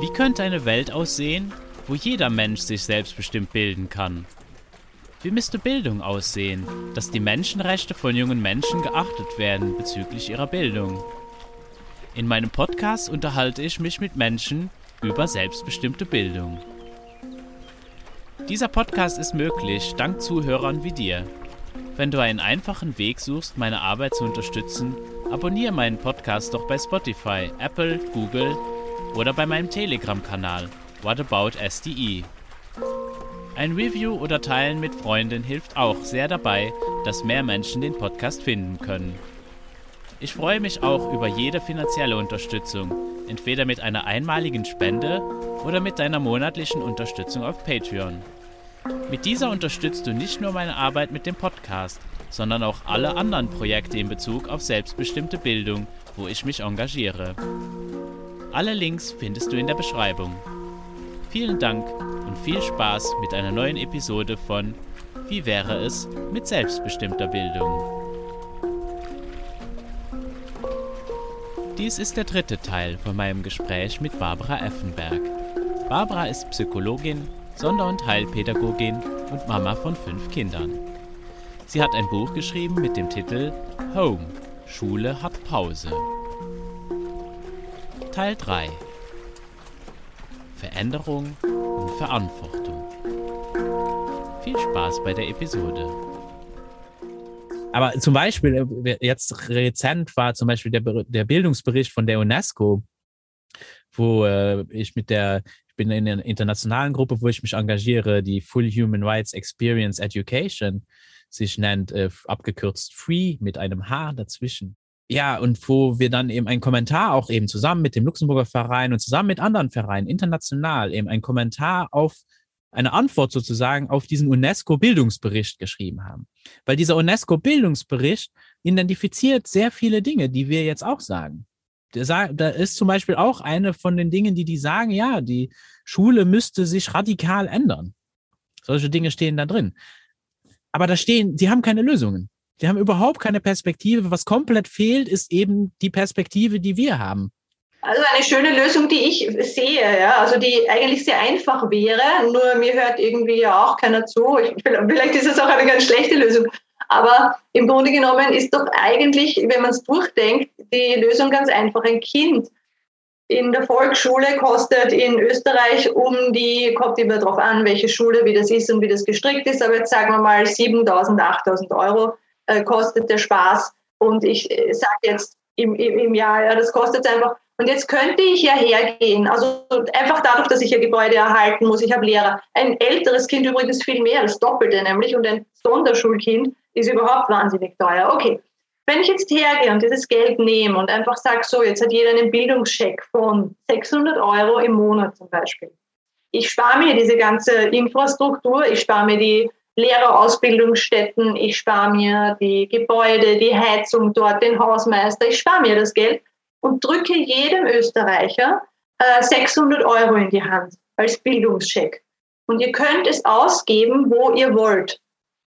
Wie könnte eine Welt aussehen, wo jeder Mensch sich selbstbestimmt bilden kann? Wie müsste Bildung aussehen, dass die Menschenrechte von jungen Menschen geachtet werden bezüglich ihrer Bildung? In meinem Podcast unterhalte ich mich mit Menschen über selbstbestimmte Bildung. Dieser Podcast ist möglich dank Zuhörern wie dir. Wenn du einen einfachen Weg suchst, meine Arbeit zu unterstützen, abonniere meinen Podcast doch bei Spotify, Apple, Google oder bei meinem Telegram-Kanal What About SDE. Ein Review oder Teilen mit Freunden hilft auch sehr dabei, dass mehr Menschen den Podcast finden können. Ich freue mich auch über jede finanzielle Unterstützung, entweder mit einer einmaligen Spende oder mit deiner monatlichen Unterstützung auf Patreon. Mit dieser unterstützt du nicht nur meine Arbeit mit dem Podcast, sondern auch alle anderen Projekte in Bezug auf selbstbestimmte Bildung, wo ich mich engagiere. Alle Links findest du in der Beschreibung. Vielen Dank und viel Spaß mit einer neuen Episode von Wie wäre es mit selbstbestimmter Bildung? Dies ist der dritte Teil von meinem Gespräch mit Barbara Effenberg. Barbara ist Psychologin, Sonder- und Heilpädagogin und Mama von fünf Kindern. Sie hat ein Buch geschrieben mit dem Titel Home, Schule hat Pause. Teil 3 Veränderung und Verantwortung. Viel Spaß bei der Episode. Aber zum Beispiel, äh, jetzt rezent war zum Beispiel der, der Bildungsbericht von der UNESCO, wo äh, ich mit der, ich bin in einer internationalen Gruppe, wo ich mich engagiere, die Full Human Rights Experience Education sich nennt, äh, abgekürzt FREE mit einem H dazwischen ja, und wo wir dann eben einen Kommentar auch eben zusammen mit dem Luxemburger Verein und zusammen mit anderen Vereinen international eben einen Kommentar auf eine Antwort sozusagen auf diesen UNESCO-Bildungsbericht geschrieben haben. Weil dieser UNESCO-Bildungsbericht identifiziert sehr viele Dinge, die wir jetzt auch sagen. Da ist zum Beispiel auch eine von den Dingen, die die sagen, ja, die Schule müsste sich radikal ändern. Solche Dinge stehen da drin. Aber da stehen, sie haben keine Lösungen. Die haben überhaupt keine Perspektive. Was komplett fehlt, ist eben die Perspektive, die wir haben. Also eine schöne Lösung, die ich sehe, ja, also die eigentlich sehr einfach wäre, nur mir hört irgendwie ja auch keiner zu. Ich, vielleicht ist es auch eine ganz schlechte Lösung. Aber im Grunde genommen ist doch eigentlich, wenn man es durchdenkt, die Lösung ganz einfach. Ein Kind in der Volksschule kostet in Österreich um die, kommt immer darauf an, welche Schule, wie das ist und wie das gestrickt ist, aber jetzt sagen wir mal 7.000, 8.000 Euro äh, kostet der Spaß. Und ich äh, sage jetzt im, im, im Jahr, ja, das kostet einfach. Und jetzt könnte ich ja hergehen, also einfach dadurch, dass ich ja Gebäude erhalten muss, ich habe Lehrer. Ein älteres Kind übrigens viel mehr, das Doppelte nämlich, und ein Sonderschulkind ist überhaupt wahnsinnig teuer. Okay, wenn ich jetzt hergehe und dieses Geld nehme und einfach sage, so, jetzt hat jeder einen Bildungscheck von 600 Euro im Monat zum Beispiel. Ich spare mir diese ganze Infrastruktur, ich spare mir die Lehrerausbildungsstätten, ich spare mir die Gebäude, die Heizung dort, den Hausmeister, ich spare mir das Geld und drücke jedem Österreicher äh, 600 Euro in die Hand als Bildungscheck. Und ihr könnt es ausgeben, wo ihr wollt.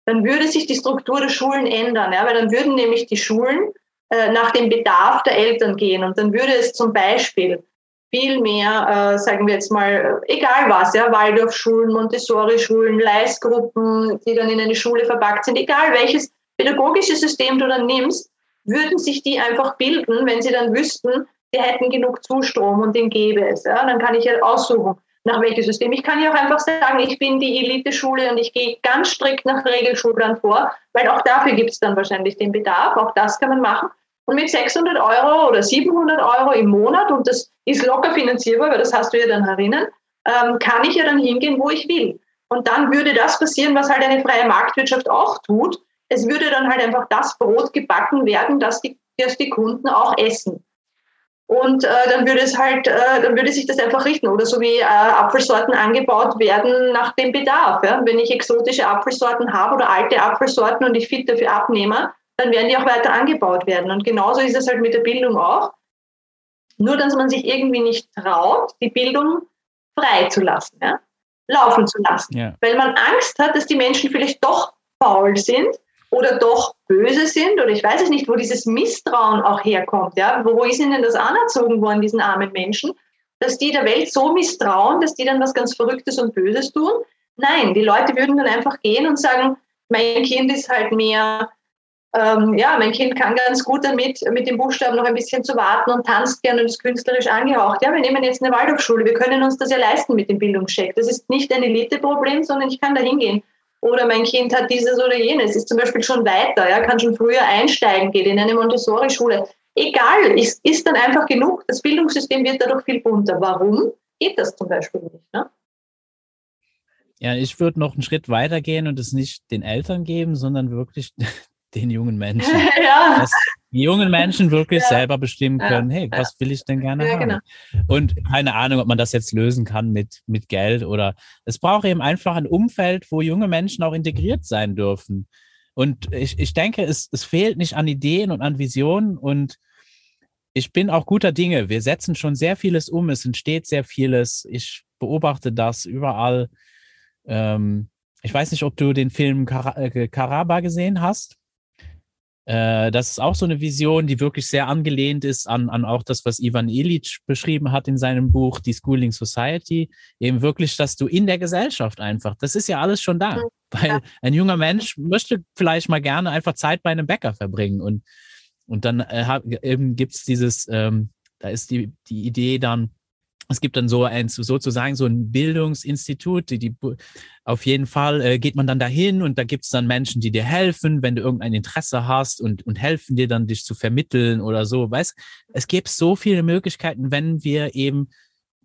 Dann würde sich die Struktur der Schulen ändern, ja, weil dann würden nämlich die Schulen äh, nach dem Bedarf der Eltern gehen. Und dann würde es zum Beispiel viel mehr, äh, sagen wir jetzt mal, egal was, ja, Waldorfschulen, Montessori-Schulen, Leistgruppen, die dann in eine Schule verpackt sind, egal welches pädagogische System du dann nimmst, würden sich die einfach bilden, wenn sie dann wüssten, sie hätten genug Zustrom und den gäbe es. Ja, dann kann ich ja aussuchen, nach welchem System. Ich kann ja auch einfach sagen, ich bin die Elite-Schule und ich gehe ganz strikt nach Regelschulplan vor, weil auch dafür gibt es dann wahrscheinlich den Bedarf. Auch das kann man machen. Und mit 600 Euro oder 700 Euro im Monat, und das ist locker finanzierbar, weil das hast du ja dann herinnen, ähm, kann ich ja dann hingehen, wo ich will. Und dann würde das passieren, was halt eine freie Marktwirtschaft auch tut. Es würde dann halt einfach das Brot gebacken werden, das die, das die Kunden auch essen. Und äh, dann würde es halt, äh, dann würde sich das einfach richten. Oder so wie äh, Apfelsorten angebaut werden nach dem Bedarf. Ja? Wenn ich exotische Apfelsorten habe oder alte Apfelsorten und ich fit dafür abnehme, dann werden die auch weiter angebaut werden. Und genauso ist es halt mit der Bildung auch. Nur, dass man sich irgendwie nicht traut, die Bildung frei zu lassen, ja? laufen zu lassen. Ja. Weil man Angst hat, dass die Menschen vielleicht doch faul sind oder doch böse sind oder ich weiß es nicht, wo dieses Misstrauen auch herkommt. Ja? Wo, ist ihnen das anerzogen worden, diesen armen Menschen, dass die der Welt so misstrauen, dass die dann was ganz Verrücktes und Böses tun? Nein, die Leute würden dann einfach gehen und sagen, mein Kind ist halt mehr, ähm, ja, mein Kind kann ganz gut damit, mit dem Buchstaben noch ein bisschen zu warten und tanzt gerne und ist künstlerisch angehaucht. Ja, wir nehmen jetzt eine Waldorfschule, wir können uns das ja leisten mit dem Bildungscheck. Das ist nicht ein Eliteproblem, sondern ich kann da hingehen. Oder mein Kind hat dieses oder jenes, ist zum Beispiel schon weiter, ja, kann schon früher einsteigen, geht in eine Montessori-Schule. Egal, ist, ist dann einfach genug. Das Bildungssystem wird dadurch viel bunter. Warum geht das zum Beispiel nicht? Ne? Ja, ich würde noch einen Schritt weiter gehen und es nicht den Eltern geben, sondern wirklich den jungen Menschen. ja. Dass jungen Menschen wirklich ja. selber bestimmen können, hey, was will ich denn gerne ja, haben? Genau. Und keine Ahnung, ob man das jetzt lösen kann mit, mit Geld oder es braucht eben einfach ein Umfeld, wo junge Menschen auch integriert sein dürfen. Und ich, ich denke, es, es fehlt nicht an Ideen und an Visionen und ich bin auch guter Dinge. Wir setzen schon sehr vieles um. Es entsteht sehr vieles. Ich beobachte das überall. Ähm, ich weiß nicht, ob du den Film Kar äh, Karaba gesehen hast. Äh, das ist auch so eine Vision, die wirklich sehr angelehnt ist an, an auch das, was Ivan Illich beschrieben hat in seinem Buch, Die Schooling Society. Eben wirklich, dass du in der Gesellschaft einfach, das ist ja alles schon da. Weil ein junger Mensch möchte vielleicht mal gerne einfach Zeit bei einem Bäcker verbringen. Und, und dann äh, eben gibt es dieses, ähm, da ist die, die Idee dann, es gibt dann so ein, sozusagen so ein Bildungsinstitut, die, die auf jeden Fall äh, geht man dann dahin und da gibt es dann Menschen, die dir helfen, wenn du irgendein Interesse hast und, und helfen dir dann, dich zu vermitteln oder so. Weißt, es gibt so viele Möglichkeiten, wenn wir eben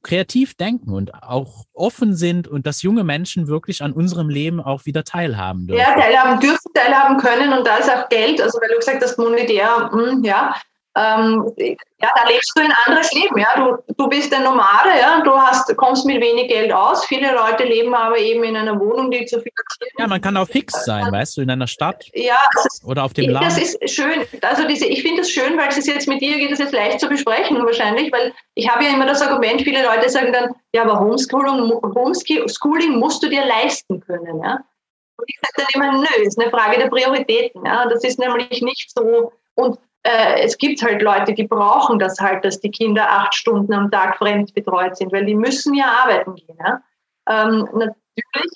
kreativ denken und auch offen sind und dass junge Menschen wirklich an unserem Leben auch wieder teilhaben dürfen. Ja, teilhaben dürfen, teilhaben können und da ist auch Geld, also weil du gesagt hast, monetär, mh, hm, ja, ähm, ja, da lebst du ein anderes Leben. Ja? Du, du bist ein Nomade, ja? du hast, kommst mit wenig Geld aus. Viele Leute leben aber eben in einer Wohnung, die zu finanzieren Ja, man kann auch fix sein, weißt du, in einer Stadt ja, ist, oder auf dem Land. Das ist schön. Also diese, ich finde das schön, weil es ist jetzt mit dir geht es jetzt leicht zu besprechen wahrscheinlich, weil ich habe ja immer das Argument, viele Leute sagen dann, ja, aber Homeschooling, Homeschooling musst du dir leisten können. Ja? Und ich sage dann immer, nö, ist eine Frage der Prioritäten. Ja? Das ist nämlich nicht so. Und äh, es gibt halt Leute, die brauchen das halt, dass die Kinder acht Stunden am Tag fremd betreut sind, weil die müssen ja arbeiten gehen. Ja? Ähm,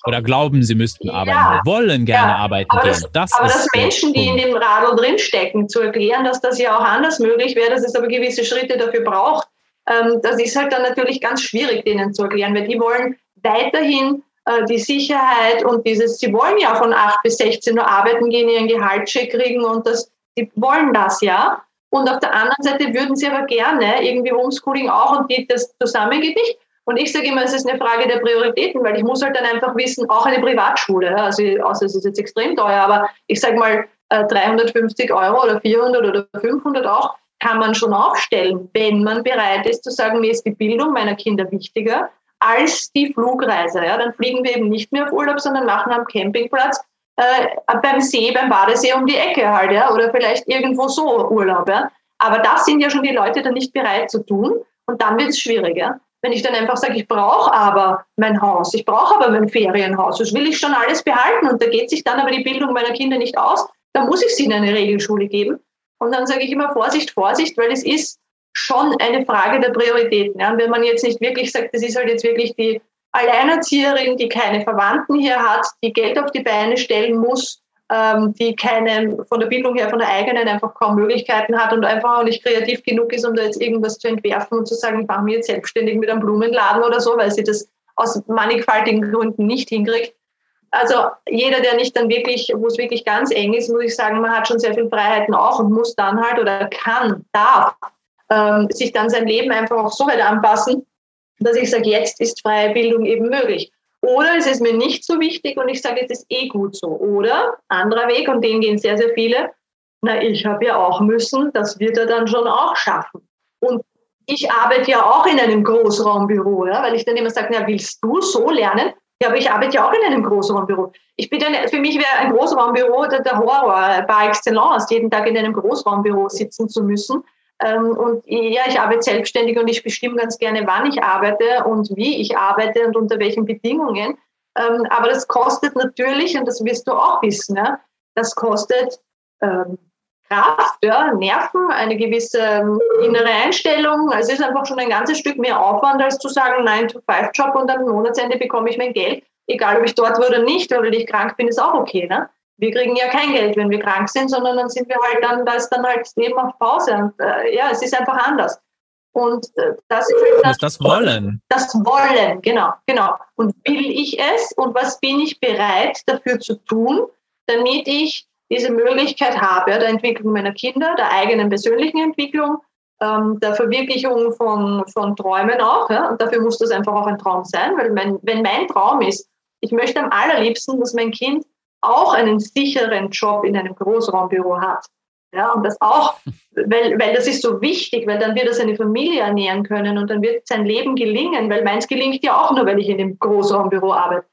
Oder glauben, sie müssten arbeiten, ja, wollen gerne ja, arbeiten aber gehen. Das, aber das Menschen, die in dem Radl drinstecken, zu erklären, dass das ja auch anders möglich wäre, dass es aber gewisse Schritte dafür braucht, ähm, das ist halt dann natürlich ganz schwierig, denen zu erklären, weil die wollen weiterhin äh, die Sicherheit und dieses, sie wollen ja von 8 bis 16 Uhr arbeiten gehen, ihren Gehaltscheck kriegen und das die wollen das ja. Und auf der anderen Seite würden sie aber gerne irgendwie Homeschooling auch und geht das zusammen geht nicht. Und ich sage immer, es ist eine Frage der Prioritäten, weil ich muss halt dann einfach wissen, auch eine Privatschule, also außer es ist jetzt extrem teuer, aber ich sage mal 350 äh, Euro oder 400 oder 500 auch, kann man schon aufstellen, wenn man bereit ist zu sagen, mir ist die Bildung meiner Kinder wichtiger als die Flugreise. Ja, dann fliegen wir eben nicht mehr auf Urlaub, sondern machen am Campingplatz äh, beim See, beim Badesee um die Ecke halt, ja, oder vielleicht irgendwo so Urlaub, ja. Aber das sind ja schon die Leute dann nicht bereit zu tun und dann wird es schwieriger. Wenn ich dann einfach sage, ich brauche aber mein Haus, ich brauche aber mein Ferienhaus, das will ich schon alles behalten und da geht sich dann aber die Bildung meiner Kinder nicht aus, dann muss ich sie in eine Regelschule geben. Und dann sage ich immer Vorsicht, Vorsicht, weil es ist schon eine Frage der Prioritäten. Ja. Und wenn man jetzt nicht wirklich sagt, das ist halt jetzt wirklich die Alleinerzieherin, die keine Verwandten hier hat, die Geld auf die Beine stellen muss, ähm, die keine, von der Bildung her, von der eigenen einfach kaum Möglichkeiten hat und einfach auch nicht kreativ genug ist, um da jetzt irgendwas zu entwerfen und zu sagen, ich mache mich jetzt selbstständig mit einem Blumenladen oder so, weil sie das aus mannigfaltigen Gründen nicht hinkriegt. Also jeder, der nicht dann wirklich, wo es wirklich ganz eng ist, muss ich sagen, man hat schon sehr viele Freiheiten auch und muss dann halt oder kann, darf ähm, sich dann sein Leben einfach auch so weit anpassen, dass ich sage, jetzt ist freie Bildung eben möglich. Oder es ist mir nicht so wichtig und ich sage, es ist eh gut so. Oder anderer Weg, und den gehen sehr, sehr viele, na, ich habe ja auch müssen, das wird er dann schon auch schaffen. Und ich arbeite ja auch in einem Großraumbüro, ja, weil ich dann immer sage, na, willst du so lernen? Ja, aber ich arbeite ja auch in einem Großraumbüro. Ich bin dann, für mich wäre ein Großraumbüro der, der Horror par excellence, jeden Tag in einem Großraumbüro sitzen zu müssen. Ähm, und ja, ich arbeite selbstständig und ich bestimme ganz gerne, wann ich arbeite und wie ich arbeite und unter welchen Bedingungen. Ähm, aber das kostet natürlich, und das wirst du auch wissen, das kostet ähm, Kraft, ja, Nerven, eine gewisse innere Einstellung. Also es ist einfach schon ein ganzes Stück mehr Aufwand, als zu sagen, 9-to-5-Job und am Monatsende bekomme ich mein Geld. Egal, ob ich dort war oder nicht, oder ich krank bin, ist auch okay. Ne? Wir kriegen ja kein Geld, wenn wir krank sind, sondern dann sind wir halt dann, da ist dann halt das Leben auf Pause. Und äh, ja, es ist einfach anders. Und äh, das ist halt das, das Wollen. Das Wollen, genau, genau. Und will ich es und was bin ich bereit dafür zu tun, damit ich diese Möglichkeit habe, der Entwicklung meiner Kinder, der eigenen persönlichen Entwicklung, ähm, der Verwirklichung von, von Träumen auch. Ja? Und dafür muss das einfach auch ein Traum sein, weil mein, wenn mein Traum ist, ich möchte am allerliebsten, dass mein Kind auch einen sicheren Job in einem Großraumbüro hat. Ja, und das auch, weil, weil das ist so wichtig, weil dann wird er seine Familie ernähren können und dann wird sein Leben gelingen, weil meins gelingt ja auch nur, weil ich in dem Großraumbüro arbeite.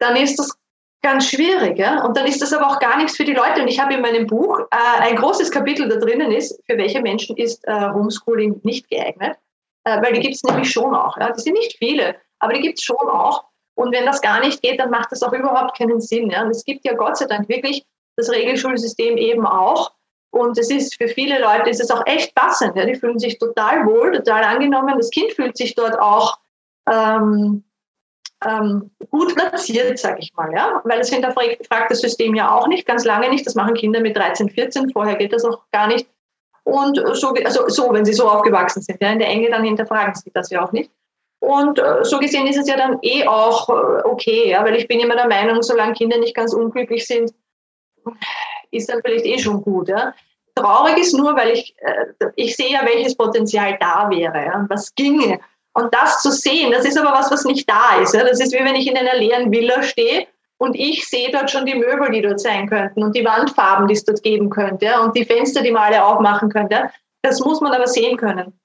Dann ist das ganz schwierig. Ja? Und dann ist das aber auch gar nichts für die Leute. Und ich habe in meinem Buch äh, ein großes Kapitel da drinnen ist, für welche Menschen ist äh, Homeschooling nicht geeignet. Äh, weil die gibt es nämlich schon auch. Ja? Die sind nicht viele, aber die gibt es schon auch. Und wenn das gar nicht geht, dann macht das auch überhaupt keinen Sinn. Ja? Und es gibt ja Gott sei Dank wirklich das Regelschulsystem eben auch. Und es ist für viele Leute ist es auch echt passend. Ja? Die fühlen sich total wohl, total angenommen. Das Kind fühlt sich dort auch ähm, ähm, gut platziert, sage ich mal. Ja? Weil das hinterfragt das System ja auch nicht, ganz lange nicht. Das machen Kinder mit 13, 14. Vorher geht das auch gar nicht. Und so, also so, wenn sie so aufgewachsen sind, ja, in der Enge, dann hinterfragen sie das ja auch nicht. Und äh, so gesehen ist es ja dann eh auch äh, okay, ja, weil ich bin immer der Meinung, solange Kinder nicht ganz unglücklich sind, ist dann vielleicht eh schon gut. Ja. Traurig ist nur, weil ich, äh, ich sehe ja, welches Potenzial da wäre ja, was ginge. Und das zu sehen, das ist aber was, was nicht da ist. Ja. Das ist wie wenn ich in einer leeren Villa stehe und ich sehe dort schon die Möbel, die dort sein könnten und die Wandfarben, die es dort geben könnte und die Fenster, die man alle aufmachen könnte. Das muss man aber sehen können.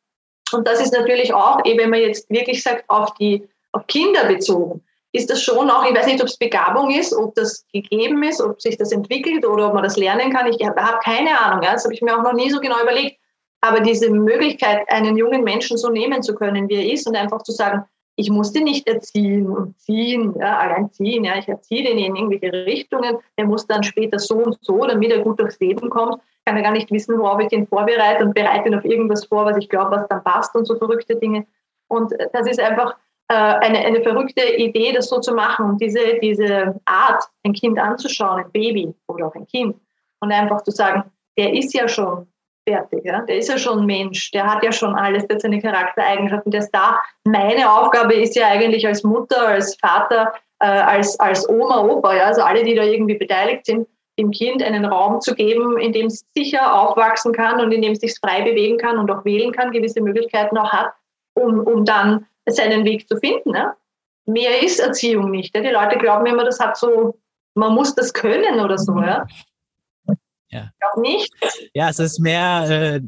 Und das ist natürlich auch, eh, wenn man jetzt wirklich sagt, auf die auf Kinder bezogen ist das schon auch, ich weiß nicht, ob es Begabung ist, ob das gegeben ist, ob sich das entwickelt oder ob man das lernen kann. Ich habe keine Ahnung. Ja? Das habe ich mir auch noch nie so genau überlegt. Aber diese Möglichkeit, einen jungen Menschen so nehmen zu können, wie er ist und einfach zu sagen, ich muss den nicht erziehen und ziehen, ja, allein ziehen, ja, ich erziehe den in irgendwelche Richtungen, der muss dann später so und so, damit er gut durchs Leben kommt, kann er gar nicht wissen, worauf ich den vorbereite und bereite ihn auf irgendwas vor, was ich glaube, was dann passt und so verrückte Dinge. Und das ist einfach, äh, eine, eine verrückte Idee, das so zu machen und diese, diese Art, ein Kind anzuschauen, ein Baby oder auch ein Kind und einfach zu sagen, der ist ja schon fertig, ja? der ist ja schon Mensch, der hat ja schon alles, der hat seine Charaktereigenschaften, der ist da. Meine Aufgabe ist ja eigentlich als Mutter, als Vater, äh, als, als Oma, Opa, ja? also alle, die da irgendwie beteiligt sind, dem Kind einen Raum zu geben, in dem es sicher aufwachsen kann und in dem es sich frei bewegen kann und auch wählen kann, gewisse Möglichkeiten auch hat, um, um dann seinen Weg zu finden. Ne? Mehr ist Erziehung nicht. Ja? Die Leute glauben immer, das hat so, man muss das können oder so. Ja? Ja. Ich glaube nicht. Ja, es ist mehr äh,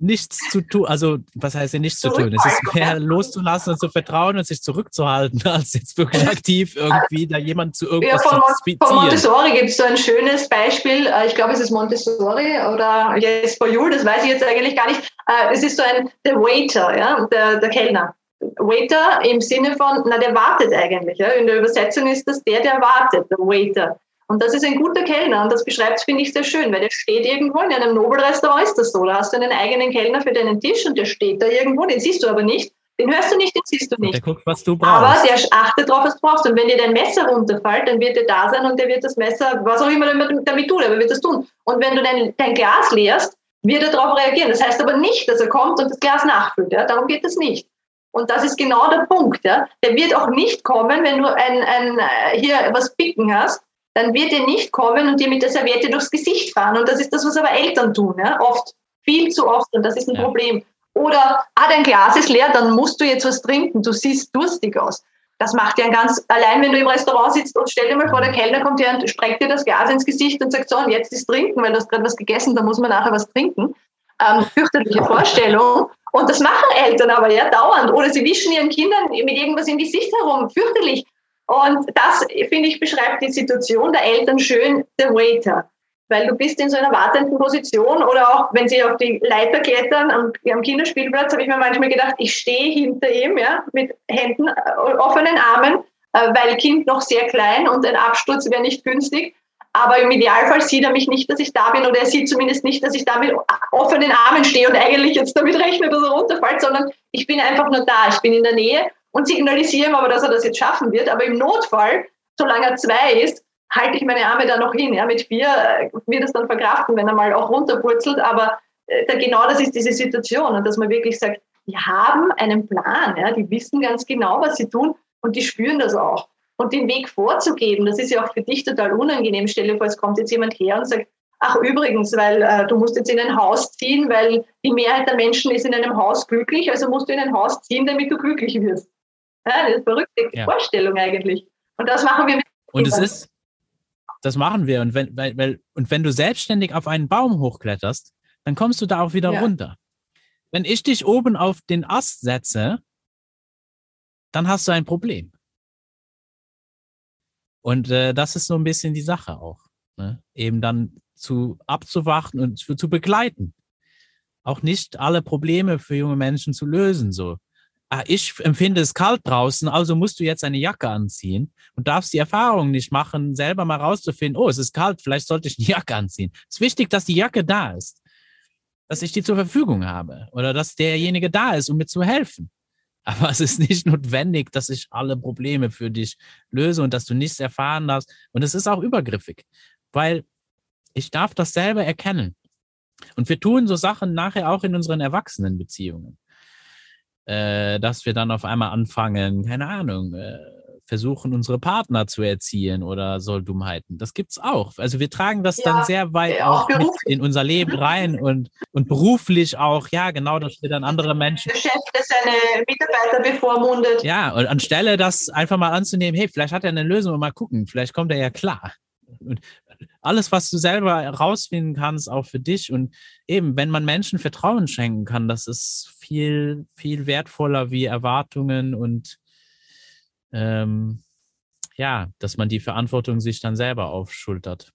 nichts zu tun, also was heißt denn nichts zu tun? Es ist mehr loszulassen und zu vertrauen und sich zurückzuhalten, als jetzt wirklich aktiv irgendwie da jemand zu irgendwas ja, von, von Montessori gibt es so ein schönes Beispiel, äh, ich glaube es ist Montessori oder Jesper Juhl, das weiß ich jetzt eigentlich gar nicht. Äh, es ist so ein, der Waiter, ja, der, der Kellner. Waiter im Sinne von, na, der wartet eigentlich. Ja. In der Übersetzung ist das der, der wartet, der Waiter. Und das ist ein guter Kellner und das beschreibt finde ich, sehr schön, weil der steht irgendwo in einem Nobelrestaurant, ist das so. Da hast du einen eigenen Kellner für deinen Tisch und der steht da irgendwo, den siehst du aber nicht. Den hörst du nicht, den siehst du nicht. der guckt, was du brauchst. Aber der achtet drauf, was du brauchst. Und wenn dir dein Messer runterfällt, dann wird er da sein und der wird das Messer, was auch immer damit tut, aber wird das tun. Und wenn du dein, dein Glas leerst, wird er darauf reagieren. Das heißt aber nicht, dass er kommt und das Glas nachfüllt. Ja? Darum geht es nicht. Und das ist genau der Punkt. Ja? Der wird auch nicht kommen, wenn du ein, ein, äh, hier was picken hast, dann wird er nicht kommen und dir mit der Serviette durchs Gesicht fahren. Und das ist das, was aber Eltern tun, ja? oft, viel zu oft. Und das ist ein ja. Problem. Oder, ah, dein Glas ist leer, dann musst du jetzt was trinken, du siehst durstig aus. Das macht ja ganz, allein wenn du im Restaurant sitzt und stell dir mal vor, der Kellner kommt her und streckt dir das Glas ins Gesicht und sagt, so, und jetzt ist trinken, weil du hast gerade was gegessen, da muss man nachher was trinken. Ähm, fürchterliche Vorstellung. Und das machen Eltern aber ja dauernd. Oder sie wischen ihren Kindern mit irgendwas im Gesicht herum. Fürchterlich. Und das, finde ich, beschreibt die Situation der Eltern schön, der Waiter. Weil du bist in so einer wartenden Position oder auch, wenn sie auf die Leiter klettern am, am Kinderspielplatz, habe ich mir manchmal gedacht, ich stehe hinter ihm, ja, mit Händen, äh, offenen Armen, äh, weil Kind noch sehr klein und ein Absturz wäre nicht günstig. aber im Idealfall sieht er mich nicht, dass ich da bin oder er sieht zumindest nicht, dass ich da mit offenen Armen stehe und eigentlich jetzt damit rechne, dass er runterfällt, sondern ich bin einfach nur da, ich bin in der Nähe und signalisiere ihm aber, dass er das jetzt schaffen wird. Aber im Notfall, solange er zwei ist, halte ich meine Arme da noch hin. Ja, mit vier äh, wird es dann verkraften, wenn er mal auch runterpurzelt, aber äh, genau das ist diese Situation und dass man wirklich sagt, die haben einen Plan, ja, die wissen ganz genau, was sie tun und die spüren das auch. Und den Weg vorzugeben, das ist ja auch für dich total unangenehm. Stell dir vor, es kommt jetzt jemand her und sagt, ach übrigens, weil äh, du musst jetzt in ein Haus ziehen, weil die Mehrheit der Menschen ist in einem Haus glücklich, also musst du in ein Haus ziehen, damit du glücklich wirst. Ja, das ist verrückte ja. Vorstellung eigentlich. Und das machen wir mit Und es ist, das machen wir. Und wenn, weil, weil, und wenn du selbstständig auf einen Baum hochkletterst, dann kommst du da auch wieder ja. runter. Wenn ich dich oben auf den Ast setze, dann hast du ein Problem. Und äh, das ist so ein bisschen die Sache auch. Ne? Eben dann zu abzuwarten und zu, zu begleiten. Auch nicht alle Probleme für junge Menschen zu lösen. So, ah, ich empfinde es kalt draußen, also musst du jetzt eine Jacke anziehen und darfst die Erfahrung nicht machen, selber mal rauszufinden, oh, es ist kalt, vielleicht sollte ich eine Jacke anziehen. Es ist wichtig, dass die Jacke da ist, dass ich die zur Verfügung habe oder dass derjenige da ist, um mir zu helfen. Aber es ist nicht notwendig, dass ich alle Probleme für dich löse und dass du nichts erfahren darfst. Und es ist auch übergriffig, weil ich darf das selber erkennen. Und wir tun so Sachen nachher auch in unseren Erwachsenenbeziehungen. Äh, dass wir dann auf einmal anfangen, keine Ahnung, äh, versuchen, unsere Partner zu erziehen oder so Dummheiten. Das gibt's auch. Also wir tragen das ja, dann sehr weit ja, auch, in unser Leben rein und, und beruflich auch, ja, genau, dass wir dann andere Menschen. Der Chef, der seine Mitarbeiter bevormundet. Ja, und anstelle das einfach mal anzunehmen, hey, vielleicht hat er eine Lösung und mal gucken, vielleicht kommt er ja klar. Und alles, was du selber herausfinden kannst, auch für dich. Und eben, wenn man Menschen Vertrauen schenken kann, das ist viel, viel wertvoller wie Erwartungen und ähm, ja, dass man die Verantwortung sich dann selber aufschultert.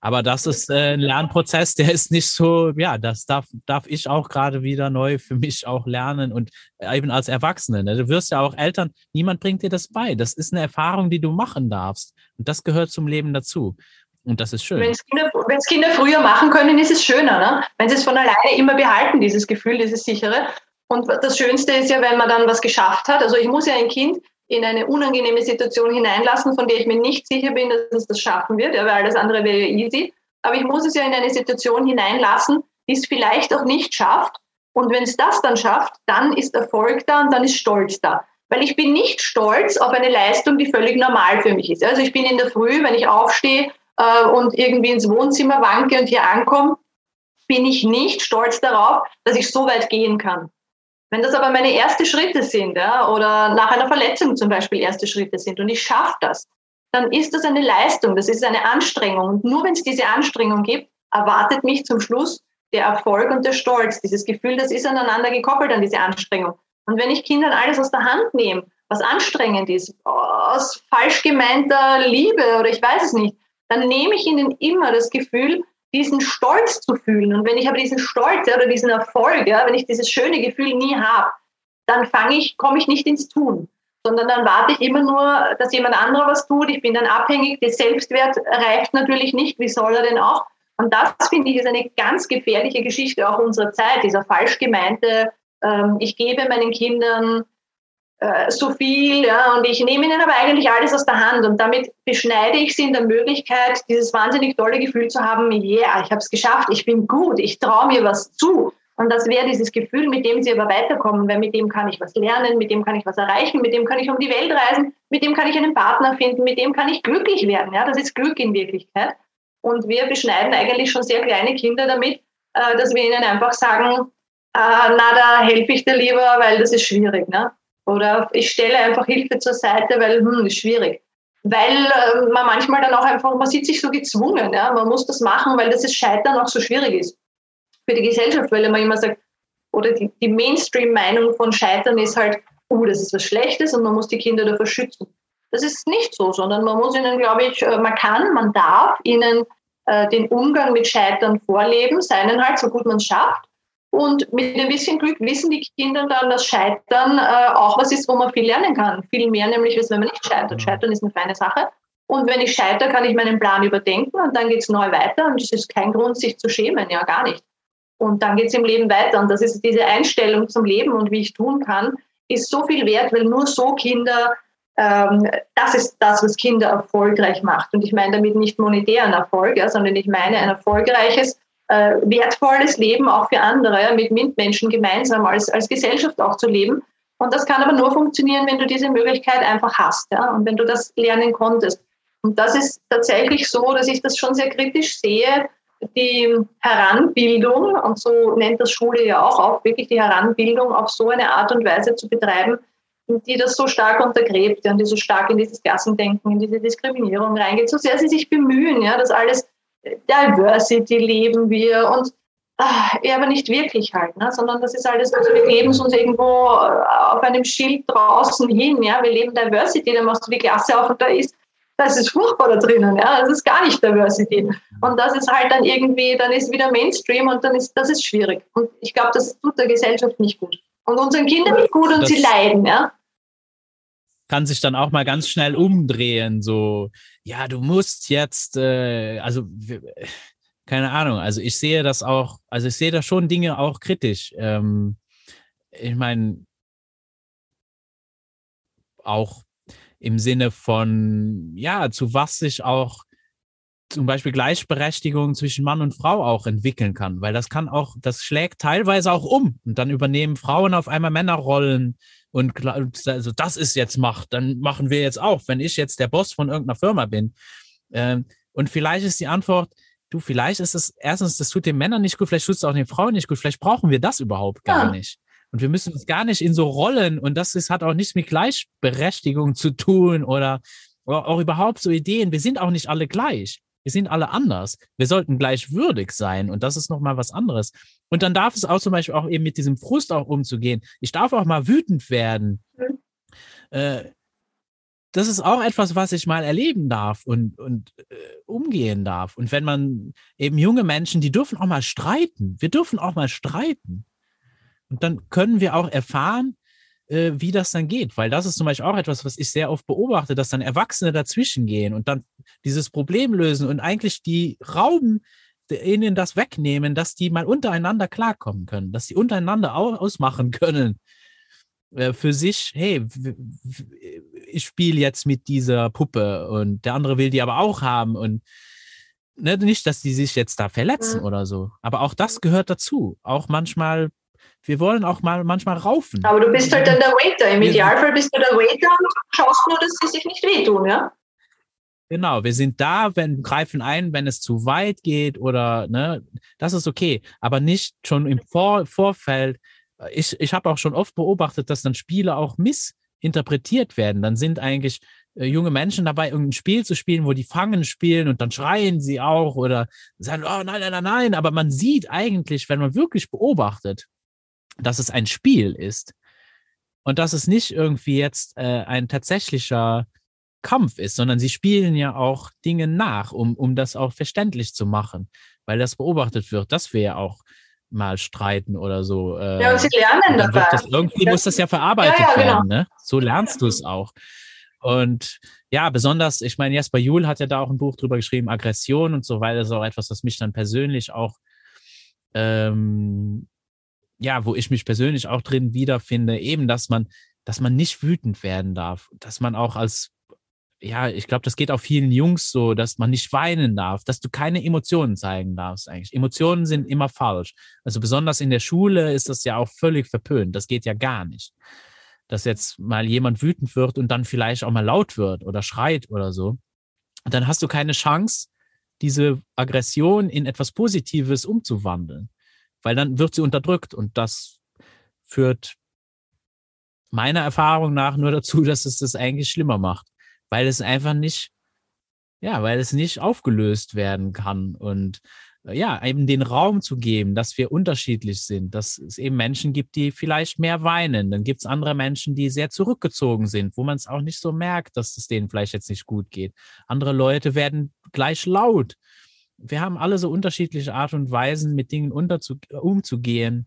Aber das ist äh, ein Lernprozess, der ist nicht so, ja, das darf, darf ich auch gerade wieder neu für mich auch lernen und eben als Erwachsene. Ne? Du wirst ja auch Eltern, niemand bringt dir das bei. Das ist eine Erfahrung, die du machen darfst. Und das gehört zum Leben dazu. Und das ist schön. Wenn es Kinder, Kinder, früher machen können, ist es schöner. Ne? Wenn sie es von alleine immer behalten, dieses Gefühl, dieses sichere. Und das Schönste ist ja, wenn man dann was geschafft hat. Also ich muss ja ein Kind in eine unangenehme Situation hineinlassen, von der ich mir nicht sicher bin, dass es das schaffen wird, ja, weil alles andere wäre easy. Aber ich muss es ja in eine Situation hineinlassen, die es vielleicht auch nicht schafft. Und wenn es das dann schafft, dann ist Erfolg da und dann ist Stolz da. Weil ich bin nicht stolz auf eine Leistung, die völlig normal für mich ist. Also ich bin in der Früh, wenn ich aufstehe äh, und irgendwie ins Wohnzimmer wanke und hier ankomme, bin ich nicht stolz darauf, dass ich so weit gehen kann. Wenn das aber meine ersten Schritte sind, ja, oder nach einer Verletzung zum Beispiel erste Schritte sind und ich schaffe das, dann ist das eine Leistung, das ist eine Anstrengung. Und nur wenn es diese Anstrengung gibt, erwartet mich zum Schluss der Erfolg und der Stolz. Dieses Gefühl, das ist aneinander gekoppelt an diese Anstrengung. Und wenn ich Kindern alles aus der Hand nehme, was anstrengend ist, aus falsch gemeinter Liebe oder ich weiß es nicht, dann nehme ich ihnen immer das Gefühl, diesen Stolz zu fühlen. Und wenn ich aber diesen Stolz oder diesen Erfolg, ja, wenn ich dieses schöne Gefühl nie habe, dann fange ich, komme ich nicht ins Tun, sondern dann warte ich immer nur, dass jemand anderer was tut. Ich bin dann abhängig. Der Selbstwert reicht natürlich nicht. Wie soll er denn auch? Und das finde ich ist eine ganz gefährliche Geschichte auch unserer Zeit. Dieser falsch gemeinte, ähm, ich gebe meinen Kindern äh, so viel, ja, und ich nehme ihnen aber eigentlich alles aus der Hand und damit beschneide ich sie in der Möglichkeit, dieses wahnsinnig tolle Gefühl zu haben, yeah, ich habe es geschafft, ich bin gut, ich traue mir was zu. Und das wäre dieses Gefühl, mit dem sie aber weiterkommen, weil mit dem kann ich was lernen, mit dem kann ich was erreichen, mit dem kann ich um die Welt reisen, mit dem kann ich einen Partner finden, mit dem kann ich glücklich werden. Ja, das ist Glück in Wirklichkeit. Und wir beschneiden eigentlich schon sehr kleine Kinder damit, äh, dass wir ihnen einfach sagen, äh, na, da helfe ich dir lieber, weil das ist schwierig. Ne? Oder ich stelle einfach Hilfe zur Seite, weil hm, ist schwierig. Weil äh, man manchmal dann auch einfach, man sieht sich so gezwungen, ja? man muss das machen, weil das Scheitern auch so schwierig ist für die Gesellschaft, weil man immer sagt, oder die, die Mainstream-Meinung von Scheitern ist halt, oh, das ist was Schlechtes und man muss die Kinder davor schützen. Das ist nicht so, sondern man muss ihnen, glaube ich, äh, man kann, man darf ihnen äh, den Umgang mit Scheitern vorleben, seinen halt, so gut man es schafft. Und mit ein bisschen Glück wissen die Kinder dann, dass Scheitern äh, auch was ist, wo man viel lernen kann. Viel mehr nämlich, als wenn man nicht scheitert. Scheitern ist eine feine Sache. Und wenn ich scheitere, kann ich meinen Plan überdenken und dann geht es neu weiter und es ist kein Grund, sich zu schämen, ja gar nicht. Und dann geht es im Leben weiter und das ist diese Einstellung zum Leben und wie ich tun kann, ist so viel wert, weil nur so Kinder, ähm, das ist das, was Kinder erfolgreich macht. Und ich meine damit nicht monetären Erfolg, ja, sondern ich meine ein erfolgreiches, äh, wertvolles Leben auch für andere, mit Mitmenschen gemeinsam als, als Gesellschaft auch zu leben. Und das kann aber nur funktionieren, wenn du diese Möglichkeit einfach hast ja, und wenn du das lernen konntest. Und das ist tatsächlich so, dass ich das schon sehr kritisch sehe, die Heranbildung, und so nennt das Schule ja auch, auch wirklich die Heranbildung auf so eine Art und Weise zu betreiben, die das so stark untergräbt ja, und die so stark in dieses Klassendenken, in diese Diskriminierung reingeht, so sehr sie sich bemühen, ja, dass alles Diversity leben wir und ach, ja, aber nicht wirklich halt, ne, sondern das ist alles, also wir leben uns irgendwo äh, auf einem Schild draußen hin, ja, wir leben Diversity, dann machst du die Klasse auf und da ist das ist furchtbar da drinnen, ja, das ist gar nicht Diversity. Und das ist halt dann irgendwie, dann ist wieder Mainstream und dann ist, das ist schwierig. Und ich glaube, das tut der Gesellschaft nicht gut. Und unseren Kindern nicht gut und das sie leiden, ja. Kann sich dann auch mal ganz schnell umdrehen, so, ja, du musst jetzt, äh, also, keine Ahnung, also ich sehe das auch, also ich sehe da schon Dinge auch kritisch. Ähm, ich meine, auch im Sinne von, ja, zu was sich auch zum Beispiel Gleichberechtigung zwischen Mann und Frau auch entwickeln kann, weil das kann auch, das schlägt teilweise auch um und dann übernehmen Frauen auf einmal Männerrollen und also das ist jetzt Macht, dann machen wir jetzt auch, wenn ich jetzt der Boss von irgendeiner Firma bin. Ähm, und vielleicht ist die Antwort, du, vielleicht ist es erstens, das tut den Männern nicht gut, vielleicht tut es auch den Frauen nicht gut, vielleicht brauchen wir das überhaupt gar ja. nicht. Und wir müssen uns gar nicht in so Rollen, und das ist, hat auch nichts mit Gleichberechtigung zu tun oder, oder auch überhaupt so Ideen. Wir sind auch nicht alle gleich. Wir sind alle anders. Wir sollten gleichwürdig sein und das ist nochmal was anderes. Und dann darf es auch zum Beispiel auch eben mit diesem Frust auch umzugehen. Ich darf auch mal wütend werden. Mhm. Äh, das ist auch etwas, was ich mal erleben darf und, und äh, umgehen darf. Und wenn man eben junge Menschen, die dürfen auch mal streiten. Wir dürfen auch mal streiten. Und dann können wir auch erfahren, äh, wie das dann geht. Weil das ist zum Beispiel auch etwas, was ich sehr oft beobachte, dass dann Erwachsene dazwischen gehen und dann dieses Problem lösen und eigentlich die Rauben ihnen das wegnehmen, dass die mal untereinander klarkommen können, dass sie untereinander ausmachen können äh, für sich, hey, ich spiele jetzt mit dieser Puppe und der andere will die aber auch haben und ne, nicht, dass die sich jetzt da verletzen ja. oder so. Aber auch das gehört dazu. Auch manchmal wir wollen auch mal manchmal raufen. Aber du bist halt dann der Waiter. Im Idealfall bist du der Waiter und schaust nur, dass sie sich nicht wehtun, ja? Genau, wir sind da, wenn greifen ein, wenn es zu weit geht oder ne, das ist okay, aber nicht schon im Vor Vorfeld. Ich, ich habe auch schon oft beobachtet, dass dann Spiele auch missinterpretiert werden. Dann sind eigentlich äh, junge Menschen dabei, irgendein Spiel zu spielen, wo die Fangen spielen und dann schreien sie auch oder sagen, oh nein, nein, nein, nein. Aber man sieht eigentlich, wenn man wirklich beobachtet, dass es ein Spiel ist und dass es nicht irgendwie jetzt äh, ein tatsächlicher Kampf ist, sondern sie spielen ja auch Dinge nach, um, um das auch verständlich zu machen, weil das beobachtet wird, dass wir ja auch mal streiten oder so. Äh, ja, und sie lernen dabei. Das, irgendwie muss das ja verarbeitet ja, ja, genau. werden, ne? So lernst du es auch. Und ja, besonders, ich meine, Jasper Juhl hat ja da auch ein Buch drüber geschrieben, Aggression und so weiter, das ist auch etwas, was mich dann persönlich auch ähm, ja, wo ich mich persönlich auch drin wiederfinde, eben, dass man, dass man nicht wütend werden darf, dass man auch als, ja, ich glaube, das geht auch vielen Jungs so, dass man nicht weinen darf, dass du keine Emotionen zeigen darfst eigentlich. Emotionen sind immer falsch. Also besonders in der Schule ist das ja auch völlig verpönt. Das geht ja gar nicht. Dass jetzt mal jemand wütend wird und dann vielleicht auch mal laut wird oder schreit oder so. dann hast du keine Chance, diese Aggression in etwas Positives umzuwandeln weil dann wird sie unterdrückt und das führt meiner Erfahrung nach nur dazu, dass es das eigentlich schlimmer macht, weil es einfach nicht, ja, weil es nicht aufgelöst werden kann und äh, ja, eben den Raum zu geben, dass wir unterschiedlich sind, dass es eben Menschen gibt, die vielleicht mehr weinen, dann gibt es andere Menschen, die sehr zurückgezogen sind, wo man es auch nicht so merkt, dass es denen vielleicht jetzt nicht gut geht. Andere Leute werden gleich laut wir haben alle so unterschiedliche Art und Weisen, mit Dingen umzugehen.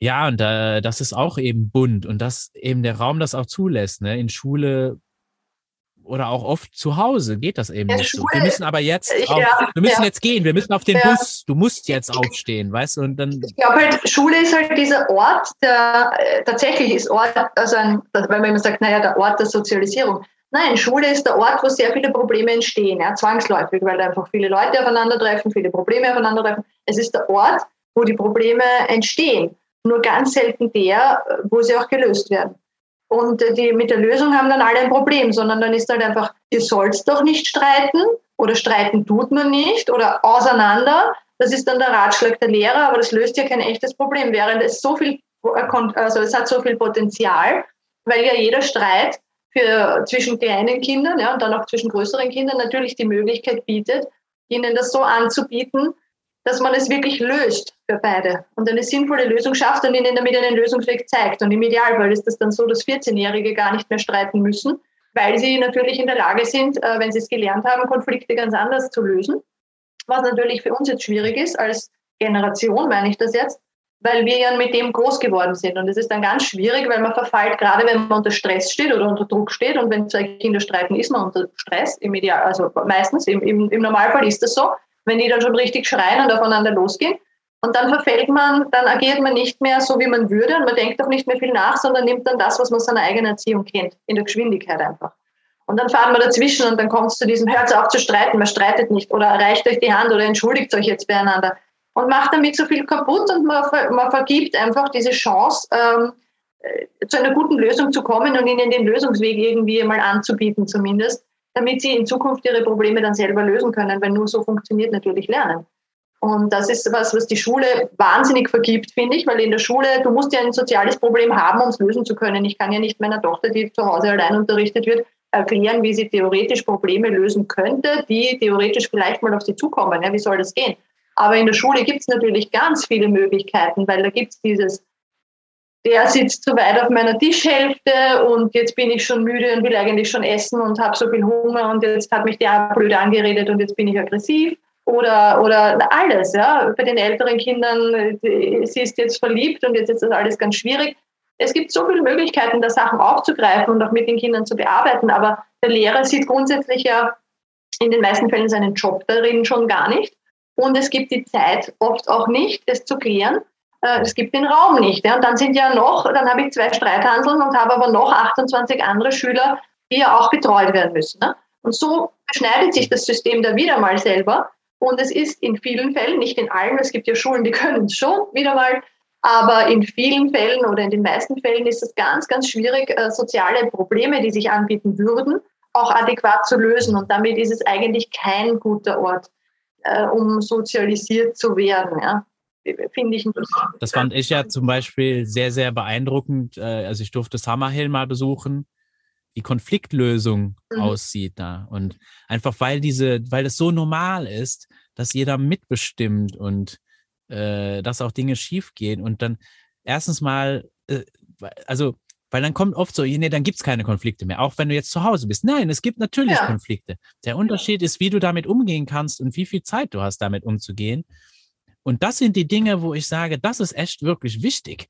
Ja, und äh, das ist auch eben bunt und das eben der Raum das auch zulässt. Ne? In Schule oder auch oft zu Hause geht das eben Ja, nicht so. Schule- Wir müssen aber jetzt, auf, ja, wir müssen ja. jetzt gehen, wir müssen auf den. Bus. Du musst jetzt aufstehen, weißt du? Und dann, Ich glaube halt, Schule ist halt dieser Ort, der äh, tatsächlich ist Ort, also ein, weil man immer sagt, naja, der Ort der Sozialisierung. Nein, Schule ist der Ort, wo sehr viele Probleme entstehen, ja, zwangsläufig, weil einfach viele Leute aufeinandertreffen, viele Probleme aufeinandertreffen. Es ist der Ort, wo die Probleme entstehen. Nur ganz selten der, wo sie auch gelöst werden. Und äh, die mit der Lösung haben dann alle ein Problem, sondern dann ist halt einfach, ihr sollt doch nicht streiten oder streiten tut man nicht oder auseinander. Das ist dann der Ratschlag der Lehrer, aber das löst ja kein echtes Problem, während es so viel, äh, also es hat so viel Potenzial, weil ja jeder Streit für zwischen kleinen Kindern ja, und dann auch zwischen größeren Kindern natürlich die Möglichkeit bietet, ihnen das so anzubieten, dass man es wirklich löst für beide und eine sinnvolle Lösung schafft und ihnen damit einen Lösungsweg zeigt. Und im Idealfall ist das dann so, dass 14-Jährige gar nicht mehr streiten müssen, weil sie natürlich in der Lage sind, äh, wenn sie es gelernt haben, Konflikte ganz anders zu lösen. Was natürlich für uns jetzt schwierig ist, als Generation meine ich das jetzt, weil wir ja mit dem groß geworden sind. Und es ist dann ganz schwierig, weil man verfällt, gerade wenn man unter Stress steht oder unter Druck steht. Und wenn zwei Kinder streiten, ist man unter Stress. Im Ideal, also meistens, im, im, im Normalfall ist das so. Wenn die dann schon richtig schreien und aufeinander losgehen. Und dann verfällt man, dann agiert man nicht mehr so, wie man würde. Und man denkt auch nicht mehr viel nach, sondern nimmt dann das, was man seiner eigenen Erziehung kennt. In der Geschwindigkeit einfach. Und dann fahren wir dazwischen und dann kommt es zu diesem, hört auf zu streiten, man streitet nicht oder reicht euch die Hand oder entschuldigt euch jetzt beieinander und macht damit so viel kaputt und man, man vergibt einfach diese Chance, ähm, äh, zu einer guten Lösung zu kommen und ihnen den Lösungsweg irgendwie mal anzubieten zumindest, damit sie in Zukunft ihre Probleme dann selber lösen können, weil nur so funktioniert natürlich Lernen. Und das ist was, was die Schule wahnsinnig vergibt, finde ich, weil in der Schule, du musst ja ein soziales Problem haben, um es lösen zu können. Ich kann ja nicht meiner Tochter, die zu Hause allein unterrichtet wird, erklären, wie sie theoretisch Probleme lösen könnte, die theoretisch vielleicht mal auf sie zukommen. Ja, wie soll das gehen? Aber in der Schule gibt es natürlich ganz viele Möglichkeiten, weil da gibt es dieses, der sitzt zu weit auf meiner Tischhälfte und jetzt bin ich schon müde und will eigentlich schon essen und habe so viel Hunger und jetzt hat mich der blöd angeredet und jetzt bin ich aggressiv. Oder, oder alles, ja. Bei den älteren Kindern, sie ist jetzt verliebt und jetzt ist das alles ganz schwierig. Es gibt so viele Möglichkeiten, da Sachen aufzugreifen und auch mit den Kindern zu bearbeiten, aber der Lehrer sieht grundsätzlich ja in den meisten Fällen seinen Job darin schon gar nicht. Und es gibt die Zeit oft auch nicht, es zu klären. Äh, Es gibt den Raum nicht. Und dann sind ja noch, dann habe ich zwei Streithanseln und habe aber noch 28 andere Schüler, die ja auch betreut werden müssen. Ne? Und so beschneidet sich das System da wieder mal selber. Und es ist in vielen Fällen, nicht in allen, es gibt ja Schulen, die können es schon wieder mal, aber in vielen Fällen oder in den meisten Fällen ist es ganz, ganz schwierig, äh, soziale Probleme, die sich anbieten würden, auch adäquat zu lösen. Und damit ist es eigentlich kein guter Ort, äh, um sozialisiert zu werden. Ja. Finde ich nicht. Das fand ich ja zum Beispiel sehr, sehr beeindruckend. Äh, Also ich durfte Summerhill mal besuchen, wie Konfliktlösung Mhm. aussieht da. Und einfach weil diese, weil es so normal ist, dass jeder mitbestimmt und äh, dass auch Dinge schief gehen. Und dann erstens mal, äh, also weil dann kommt oft so, nee, dann gibt's keine Konflikte mehr, auch wenn du jetzt zu Hause bist. Nein, es gibt natürlich Ja. Konflikte. Der Unterschied ist, wie du damit umgehen kannst und wie viel Zeit du hast, damit umzugehen. Und das sind die Dinge, wo ich sage, das ist echt wirklich wichtig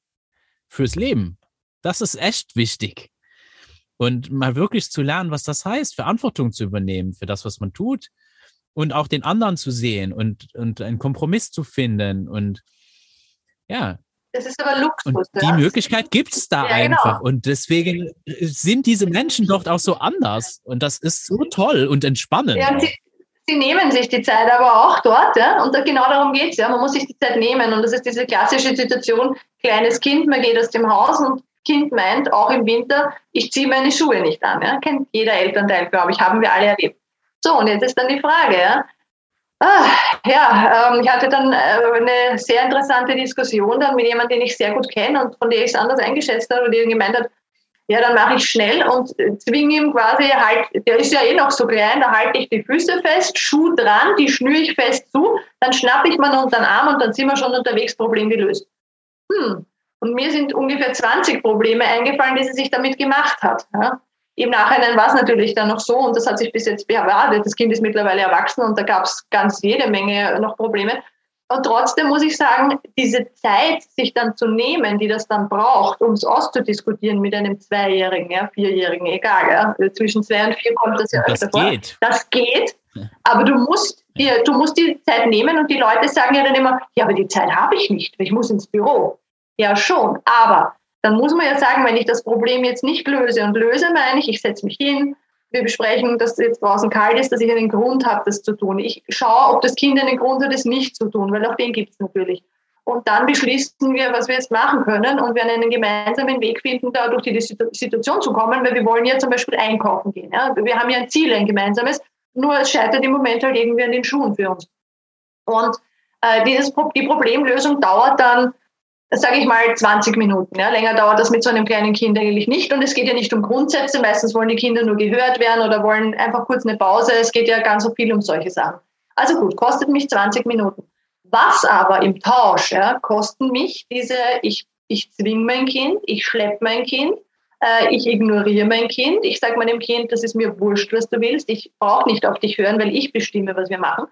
fürs Leben. Das ist echt wichtig. Und mal wirklich zu lernen, was das heißt, Verantwortung zu übernehmen für das, was man tut und auch den anderen zu sehen und, und einen Kompromiss zu finden. Und ja, Das ist aber Luxus. und die ja. Möglichkeit gibt es da Ja, genau. einfach. Und deswegen sind diese Menschen dort auch so anders. Und das ist so toll und entspannend. Ja, sie, sie nehmen sich die Zeit aber auch dort, ja, und da, genau darum geht es, ja. Man muss sich die Zeit nehmen. Und das ist diese klassische Situation, kleines Kind, man geht aus dem Haus und Kind meint, auch im Winter, ich ziehe meine Schuhe nicht an. Ja. Kennt jeder Elternteil, glaube ich, haben wir alle erlebt. So, und jetzt ist dann die Frage, ja. Ah, ja, ähm, ich hatte dann äh, eine sehr interessante Diskussion dann mit jemandem, den ich sehr gut kenne und von der ich es anders eingeschätzt habe, der gemeint hat, ja, dann mache ich schnell und zwinge ihm quasi halt, der ist ja eh noch so klein, da halte ich die Füße fest, Schuh dran, die schnüre ich fest zu, dann schnappe ich man unter den Arm und dann sind wir schon unterwegs, Problem gelöst. Hm. Und mir sind ungefähr 20 Probleme eingefallen, die sie sich damit gemacht hat. Ja. Im Nachhinein war es natürlich dann noch so und das hat sich bis jetzt bewahrt. Das Kind ist mittlerweile erwachsen und da gab es ganz jede Menge noch Probleme. Und trotzdem muss ich sagen, diese Zeit, sich dann zu nehmen, die das dann braucht, um es auszudiskutieren mit einem Zweijährigen, ja, Vierjährigen, egal, ja, zwischen zwei und vier kommt das ja das öfter vor. geht. Das geht, aber du musst, dir, du musst die Zeit nehmen und die Leute sagen ja dann immer, ja, aber die Zeit habe ich nicht, ich muss ins Büro. Ja, schon, aber dann muss man ja sagen, wenn ich das Problem jetzt nicht löse und löse, meine ich, ich setze mich hin, wir besprechen, dass es jetzt draußen kalt ist, dass ich einen Grund habe, das zu tun. Ich schaue, ob das Kind einen Grund hat, es nicht zu tun, weil auch den gibt es natürlich. Und dann beschließen wir, was wir jetzt machen können und werden einen gemeinsamen Weg finden, da durch die Situation zu kommen, weil wir wollen ja zum Beispiel einkaufen gehen. Ja? Wir haben ja ein Ziel, ein gemeinsames, nur es scheitert im Moment halt irgendwie an den Schuhen für uns. Und äh, dieses, die Problemlösung dauert dann sage ich mal, 20 Minuten. Ja. Länger dauert das mit so einem kleinen Kind eigentlich nicht. Und es geht ja nicht um Grundsätze. Meistens wollen die Kinder nur gehört werden oder wollen einfach kurz eine Pause. Es geht ja ganz so viel um solche Sachen. Also gut, kostet mich 20 Minuten. Was aber im Tausch ja, kosten mich diese, ich, ich zwinge mein Kind, ich schleppe mein Kind, äh, ich ignoriere mein Kind, ich sage meinem Kind, das ist mir wurscht, was du willst, ich brauche nicht auf dich hören, weil ich bestimme, was wir machen.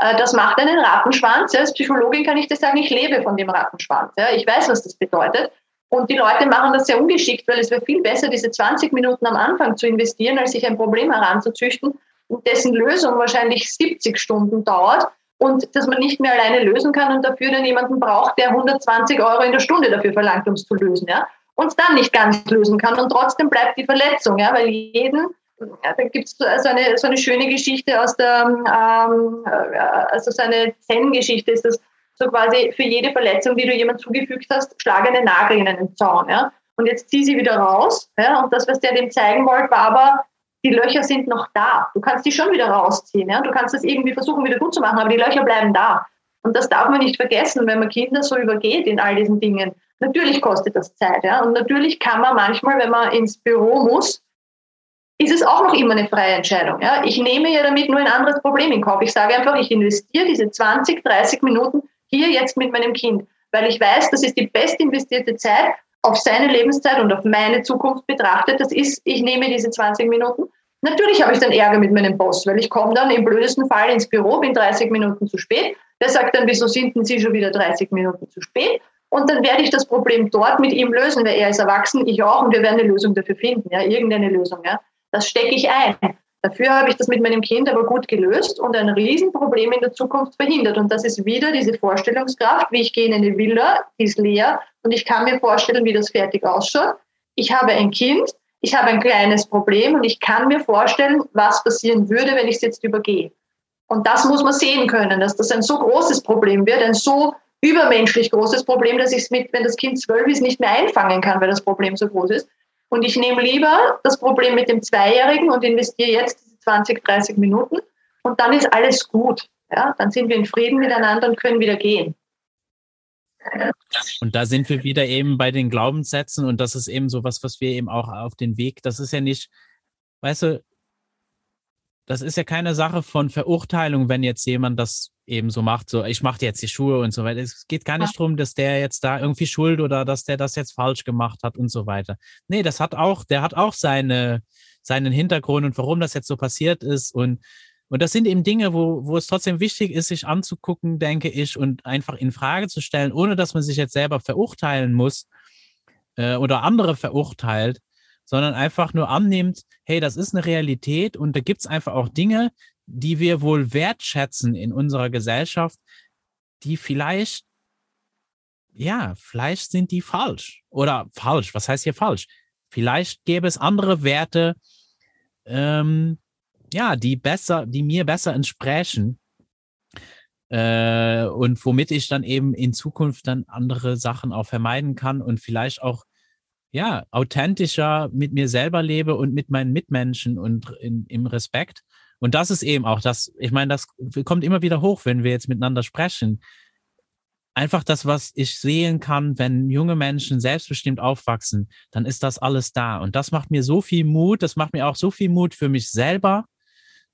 Äh, das macht einen Rattenschwanz. Als Psychologin kann ich das sagen, ich lebe von dem Rattenschwanz. Ich weiß, was das bedeutet. Und die Leute machen das sehr ungeschickt, weil es wäre viel besser, diese 20 Minuten am Anfang zu investieren, als sich ein Problem heranzuzüchten, dessen Lösung wahrscheinlich 70 Stunden dauert und dass man nicht mehr alleine lösen kann und dafür dann jemanden braucht, der 120 Euro in der Stunde dafür verlangt, um es zu lösen. Ja? Und dann nicht ganz lösen kann und trotzdem bleibt die Verletzung, ja? weil jeden ja, da gibt es so eine, so eine schöne Geschichte aus der, ähm, äh, also so eine Zen-Geschichte ist das so quasi für jede Verletzung, die du jemand zugefügt hast, schlag einen Nagel in einen Zaun. Ja? Und jetzt zieh sie wieder raus. Ja? Und das, was der dem zeigen wollte, war aber, die Löcher sind noch da. Du kannst die schon wieder rausziehen. Ja? Du kannst das irgendwie versuchen, wieder gut zu machen, aber die Löcher bleiben da. Und das darf man nicht vergessen, wenn man Kinder so übergeht in all diesen Dingen. Natürlich kostet das Zeit. Ja? Und natürlich kann man manchmal, wenn man ins Büro muss, ist es auch noch immer eine freie Entscheidung. Ja? Ich nehme ja damit nur ein anderes Problem in Kauf. Ich sage einfach, ich investiere diese 20, 30 Minuten hier jetzt mit meinem Kind, weil ich weiß, das ist die best investierte Zeit auf seine Lebenszeit und auf meine Zukunft betrachtet. Das ist, ich nehme diese 20 Minuten. Natürlich habe ich dann Ärger mit meinem Boss, weil ich komme dann im blödesten Fall ins Büro, bin 30 Minuten zu spät. Der sagt dann, wieso sind denn Sie schon wieder 30 Minuten zu spät? Und dann werde ich das Problem dort mit ihm lösen, weil er ist erwachsen, ich auch, und wir werden eine Lösung dafür finden, ja, irgendeine Lösung, ja. Das stecke ich ein. Dafür habe ich das mit meinem Kind aber gut gelöst und ein Riesenproblem in der Zukunft verhindert. Und das ist wieder diese Vorstellungskraft, wie ich gehe in eine Villa, die ist leer und ich kann mir vorstellen, wie das fertig ausschaut. Ich habe ein Kind, ich habe ein kleines Problem und ich kann mir vorstellen, was passieren würde, wenn ich es jetzt übergehe. Und das muss man sehen können, dass das ein so großes Problem wird, ein so übermenschlich großes Problem, dass ich es mit, wenn das Kind zwölf ist, nicht mehr einfangen kann, weil das Problem so groß ist. Und ich nehme lieber das Problem mit dem Zweijährigen und investiere jetzt diese 20, 30 Minuten und dann ist alles gut. Ja? Dann sind wir in Frieden miteinander und können wieder gehen. Und da sind wir wieder eben bei den Glaubenssätzen und das ist eben so was, was wir eben auch auf den Weg, das ist ja nicht, weißt du, das ist ja keine Sache von Verurteilung, wenn jetzt jemand das eben so macht, so ich mache jetzt die Schuhe und so weiter. Es geht gar nicht ja. darum, dass der jetzt da irgendwie schuld oder dass der das jetzt falsch gemacht hat und so weiter. Nee, das hat auch, der hat auch seine, seinen Hintergrund und warum das jetzt so passiert ist und und das sind eben Dinge, wo, wo es trotzdem wichtig ist, sich anzugucken, denke ich, und einfach in Frage zu stellen, ohne dass man sich jetzt selber verurteilen muss äh, oder andere verurteilt, sondern einfach nur annimmt, hey, das ist eine Realität und da gibt es einfach auch Dinge, die wir wohl wertschätzen in unserer Gesellschaft, die vielleicht, ja, vielleicht sind die falsch. Oder falsch, was heißt hier falsch? Vielleicht gäbe es andere Werte, ähm, ja, die besser, die mir besser entsprechen. Äh, und womit ich dann eben in Zukunft dann andere Sachen auch vermeiden kann und vielleicht auch ja, authentischer mit mir selber lebe und mit meinen Mitmenschen und in, im Respekt. Und das ist eben auch das, ich meine, das kommt immer wieder hoch, wenn wir jetzt miteinander sprechen. Einfach das, was ich sehen kann, wenn junge Menschen selbstbestimmt aufwachsen, dann ist das alles da. Und das macht mir so viel Mut, das macht mir auch so viel Mut für mich selber,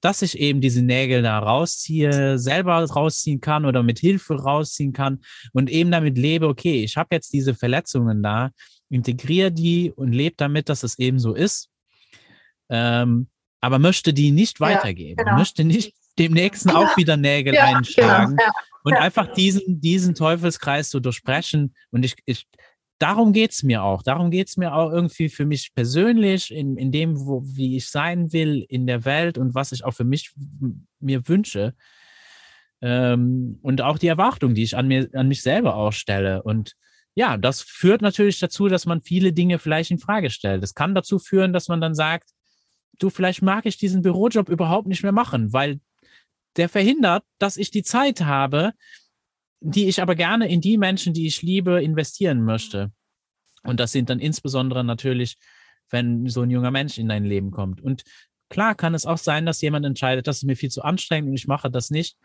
dass ich eben diese Nägel da rausziehe, selber rausziehen kann oder mit Hilfe rausziehen kann und eben damit lebe, okay, ich habe jetzt diese Verletzungen da, integriere die und lebe damit, dass es eben so ist. Ähm, aber möchte die nicht weitergeben, ja, genau. möchte nicht dem nächsten auch wieder Nägel ja, einschlagen, genau, und einfach diesen, diesen Teufelskreis zu durchbrechen. Und ich, ich darum geht's mir auch. Darum geht's mir auch irgendwie für mich persönlich, in, in dem, wo, wie ich sein will in der Welt und was ich auch für mich mir wünsche. Ähm, und auch die Erwartung, die ich an mir, an mich selber auch stelle. Und ja, das führt natürlich dazu, dass man viele Dinge vielleicht in Frage stellt. Es kann dazu führen, dass man dann sagt, du, vielleicht mag ich diesen Bürojob überhaupt nicht mehr machen, weil der verhindert, dass ich die Zeit habe, die ich aber gerne in die Menschen, die ich liebe, investieren möchte. Und das sind dann insbesondere natürlich, wenn so ein junger Mensch in dein Leben kommt. Und klar kann es auch sein, dass jemand entscheidet, das ist mir viel zu anstrengend und ich mache das nicht.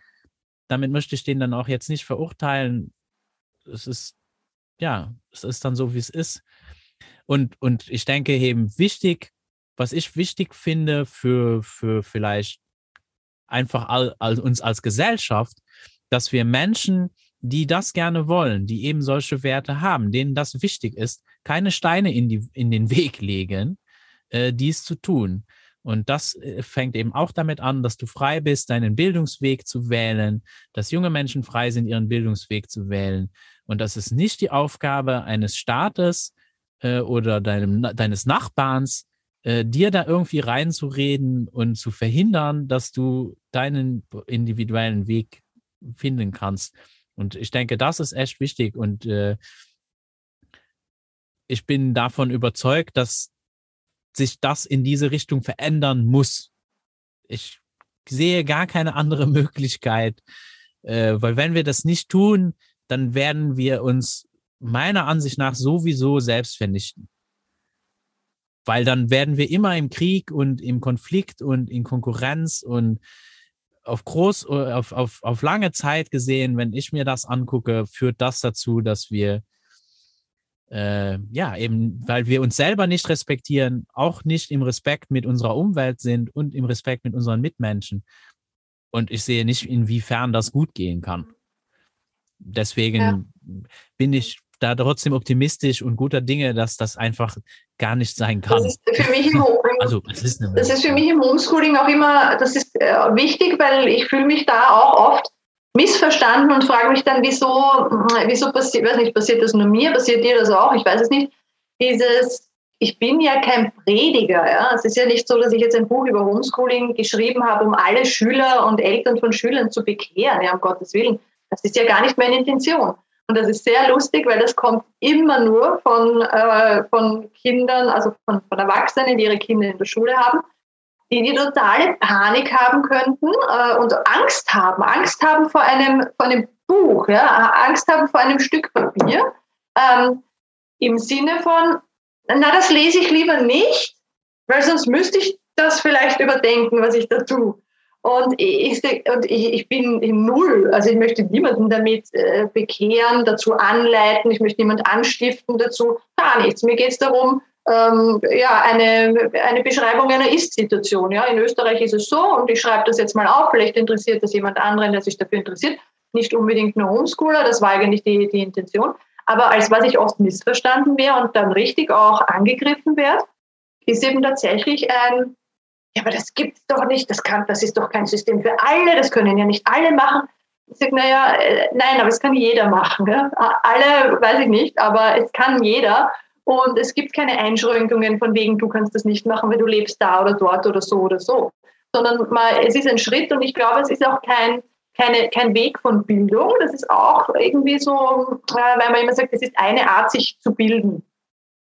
Damit möchte ich den dann auch jetzt nicht verurteilen. Es ist, ja, es ist dann so, wie es ist. Und, und ich denke eben wichtig, was ich wichtig finde für, für vielleicht einfach all, all, uns als Gesellschaft, dass wir Menschen, die das gerne wollen, die eben solche Werte haben, denen das wichtig ist, keine Steine in, die, in den Weg legen, äh, dies zu tun. Und das äh, fängt eben auch damit an, dass du frei bist, deinen Bildungsweg zu wählen, dass junge Menschen frei sind, ihren Bildungsweg zu wählen. Und das ist nicht die Aufgabe eines Staates äh, oder deinem, deines Nachbarns, äh, dir da irgendwie reinzureden und zu verhindern, dass du deinen individuellen Weg finden kannst. Und ich denke, das ist echt wichtig. Und äh, ich bin davon überzeugt, dass sich das in diese Richtung verändern muss. Ich sehe gar keine andere Möglichkeit, äh, weil wenn wir das nicht tun, dann werden wir uns meiner Ansicht nach sowieso selbst vernichten weil dann werden wir immer im Krieg und im Konflikt und in Konkurrenz und auf groß, auf, auf, auf lange Zeit gesehen, wenn ich mir das angucke, führt das dazu, dass wir äh, ja eben, weil wir uns selber nicht respektieren, auch nicht im Respekt mit unserer Umwelt sind und im Respekt mit unseren Mitmenschen. Und ich sehe nicht, inwiefern das gut gehen kann. Deswegen ja. bin ich da trotzdem optimistisch und guter Dinge, dass das einfach gar nicht sein kann. Das ist für mich im, also, das ist, das ist für mich im Homeschooling auch immer, das ist äh, wichtig, weil ich fühle mich da auch oft missverstanden und frage mich dann, wieso, hm, wieso passiert, weiß nicht, passiert das nur mir, passiert dir das auch, ich weiß es nicht, dieses, ich bin ja kein Prediger, ja. Es ist ja nicht so, dass ich jetzt ein Buch über Homeschooling geschrieben habe, um alle Schüler und Eltern von Schülern zu bekehren, ja, um Gottes Willen. Das ist ja gar nicht meine Intention. Und das ist sehr lustig, weil das kommt immer nur von, äh, von Kindern, also von, von Erwachsenen, die ihre Kinder in der Schule haben, die die totale Panik haben könnten äh, und Angst haben. Angst haben vor einem, vor einem Buch, ja? Angst haben vor einem Stück Papier. Ähm, Im Sinne von, na, das lese ich lieber nicht, weil sonst müsste ich das vielleicht überdenken, was ich da tue. Und ich, und ich, bin im Null. Also ich möchte niemanden damit äh, bekehren, dazu anleiten, ich möchte niemanden anstiften dazu, gar nichts. Mir geht es darum, ähm, ja, eine, eine Beschreibung einer Ist-Situation. Ja. In Österreich ist es so und ich schreibe das jetzt mal auf, vielleicht interessiert das jemand anderen, der sich dafür interessiert. Nicht unbedingt nur Homeschooler, das war eigentlich die, die Intention. Aber als was ich oft missverstanden wäre und dann richtig auch angegriffen werde, ist eben tatsächlich ein ja, aber das gibt es doch nicht, das, kann, das ist doch kein System für alle, das können ja nicht alle machen. Ich sage, naja, äh, nein, aber es kann jeder machen. Gell? Alle weiß ich nicht, aber es kann jeder. Und es gibt keine Einschränkungen von wegen, du kannst das nicht machen, weil du lebst da oder dort oder so oder so. Sondern mal, es ist ein Schritt und ich glaube, es ist auch kein, keine, kein Weg von Bildung. Das ist auch irgendwie so, äh, weil man immer sagt, es ist eine Art, sich zu bilden.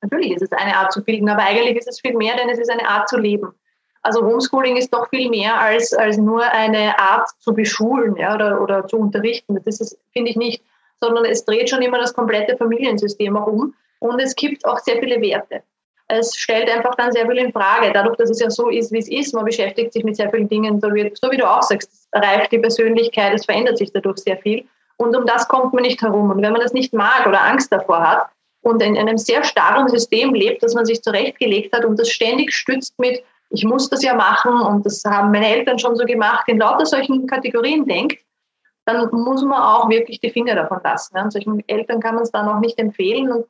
Natürlich ist es eine Art zu bilden, aber eigentlich ist es viel mehr, denn es ist eine Art zu leben. Also Homeschooling ist doch viel mehr als, als nur eine Art zu beschulen ja, oder, oder zu unterrichten. Das ist finde ich nicht, sondern es dreht schon immer das komplette Familiensystem auch um und es gibt auch sehr viele Werte. Es stellt einfach dann sehr viel in Frage, dadurch, dass es ja so ist, wie es ist. Man beschäftigt sich mit sehr vielen Dingen, so wie, so wie du auch sagst, reift die Persönlichkeit, es verändert sich dadurch sehr viel. Und um das kommt man nicht herum. Und wenn man das nicht mag oder Angst davor hat und in einem sehr starren System lebt, das man sich zurechtgelegt hat und das ständig stützt mit, ich muss das ja machen und das haben meine Eltern schon so gemacht, in lauter solchen Kategorien denkt, dann muss man auch wirklich die Finger davon lassen. Und solchen Eltern kann man es dann auch nicht empfehlen und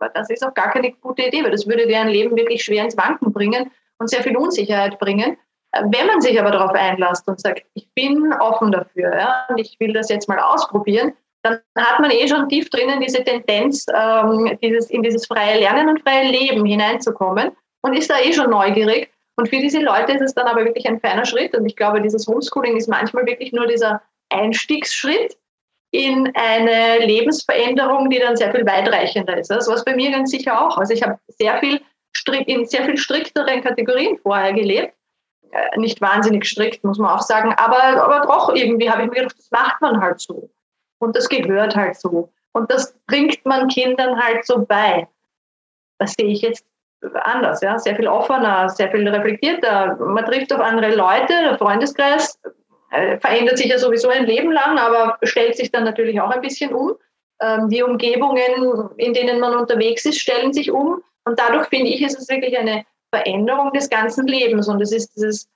äh, das ist auch gar keine gute Idee, weil das würde deren Leben wirklich schwer ins Wanken bringen und sehr viel Unsicherheit bringen. Wenn man sich aber darauf einlässt und sagt, ich bin offen dafür ja, und ich will das jetzt mal ausprobieren, dann hat man eh schon tief drinnen diese Tendenz, ähm, dieses, in dieses freie Lernen und freie Leben hineinzukommen und ist da eh schon neugierig. Und für diese Leute ist es dann aber wirklich ein feiner Schritt. Und ich glaube, dieses Homeschooling ist manchmal wirklich nur dieser Einstiegsschritt in eine Lebensveränderung, die dann sehr viel weitreichender ist. Das war es bei mir ganz sicher auch. Also ich habe sehr viel in sehr viel strikteren Kategorien vorher gelebt. Äh, nicht wahnsinnig strikt, muss man auch sagen, aber, aber doch irgendwie habe ich mir gedacht, das macht man halt so. Und das gehört halt so. Und das bringt man Kindern halt so bei. Das sehe ich jetzt anders, ja, sehr viel offener, sehr viel reflektierter. Man trifft auf andere Leute, der Freundeskreis äh, verändert sich ja sowieso ein Leben lang, aber stellt sich dann natürlich auch ein bisschen um. Ähm, die Umgebungen, in denen man unterwegs ist, stellen sich um. Und dadurch finde ich, ist es wirklich eine Veränderung des ganzen Lebens. Und es ist dieses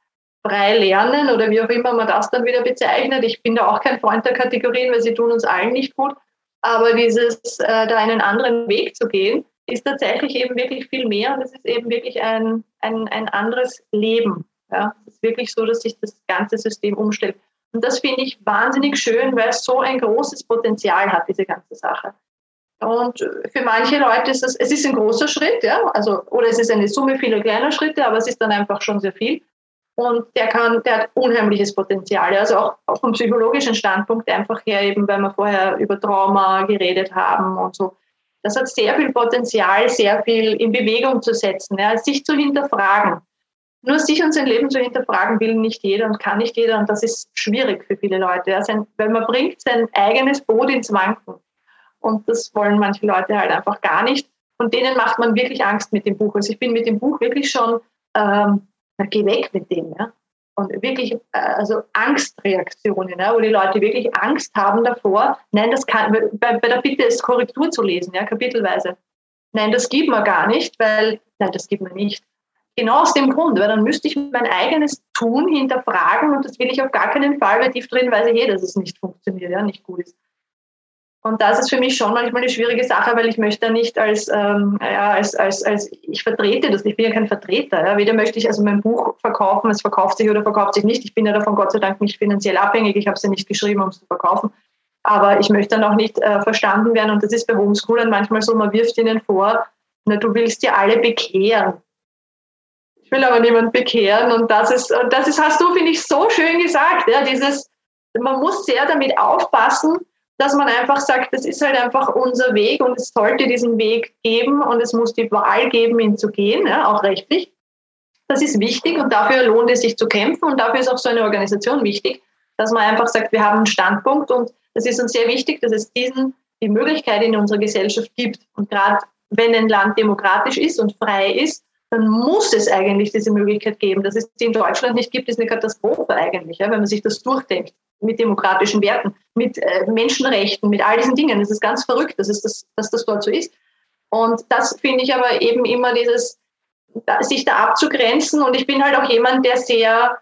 frei lernen oder wie auch immer man das dann wieder bezeichnet. Ich bin da auch kein Freund der Kategorien, weil sie tun uns allen nicht gut. Aber dieses, äh, da einen anderen Weg zu gehen, ist tatsächlich eben wirklich viel mehr und es ist eben wirklich ein, ein, ein anderes Leben. Ja? Es ist wirklich so, dass sich das ganze System umstellt. Und das finde ich wahnsinnig schön, weil es so ein großes Potenzial hat, diese ganze Sache. Und für manche Leute ist es, es ist ein großer Schritt, ja, also, oder es ist eine Summe vieler kleiner Schritte, aber es ist dann einfach schon sehr viel. Und der kann, der hat unheimliches Potenzial. Also auch, auch vom psychologischen Standpunkt einfach her, eben weil wir vorher über Trauma geredet haben und so. Das hat sehr viel Potenzial, sehr viel in Bewegung zu setzen, ja, sich zu hinterfragen. Nur sich und sein Leben zu hinterfragen will nicht jeder und kann nicht jeder und das ist schwierig für viele Leute. Ja. Sein, weil man bringt sein eigenes Boot ins Wanken und das wollen manche Leute halt einfach gar nicht und denen macht man wirklich Angst mit dem Buch. Also ich bin mit dem Buch wirklich schon, ähm, geh weg mit dem. Ja und wirklich äh, also Angstreaktionen, ja, wo die Leute wirklich Angst haben davor, nein, das kann, bei, bei der Bitte ist Korrektur zu lesen, ja, kapitelweise. Nein, das gibt man gar nicht, weil, nein, das gibt man nicht. Genau aus dem Grund, weil dann müsste ich mein eigenes Tun hinterfragen und das will ich auf gar keinen Fall, weil tief drin weiß ich eh, dass es nicht funktioniert, ja, nicht gut ist. Und das ist für mich schon manchmal eine schwierige Sache, weil ich möchte nicht als, ähm, ja, als, als, als, ich vertrete das, ich bin ja kein Vertreter. Ja. Weder möchte ich also mein Buch verkaufen, es verkauft sich oder verkauft sich nicht. Ich bin ja davon Gott sei Dank nicht finanziell abhängig. Ich habe es ja nicht geschrieben, um es zu verkaufen. Aber ich möchte dann auch nicht äh, verstanden werden. Und das ist bei Homeschoolern manchmal so, man wirft ihnen vor, na, du willst ja alle bekehren. Ich will aber niemand bekehren. Und das ist, und das ist, hast du, finde ich, so schön gesagt. Ja, dieses, man muss sehr damit aufpassen, dass man einfach sagt, das ist halt einfach unser Weg und es sollte diesen Weg geben und es muss die Wahl geben, ihn zu gehen, ja, auch rechtlich. Das ist wichtig und dafür lohnt es sich zu kämpfen und dafür ist auch so eine Organisation wichtig, dass man einfach sagt, wir haben einen Standpunkt und es ist uns sehr wichtig, dass es diesen die Möglichkeit in unserer Gesellschaft gibt. Und gerade wenn ein Land demokratisch ist und frei ist, dann muss es eigentlich diese Möglichkeit geben. Dass es sie in Deutschland nicht gibt, ist eine Katastrophe eigentlich, ja, wenn man sich das durchdenkt mit demokratischen Werten, mit äh, Menschenrechten, mit all diesen Dingen. Das ist ganz verrückt, dass, es das, dass das dort so ist. Und das finde ich aber eben immer dieses, sich da abzugrenzen. Und ich bin halt auch jemand, der sehr,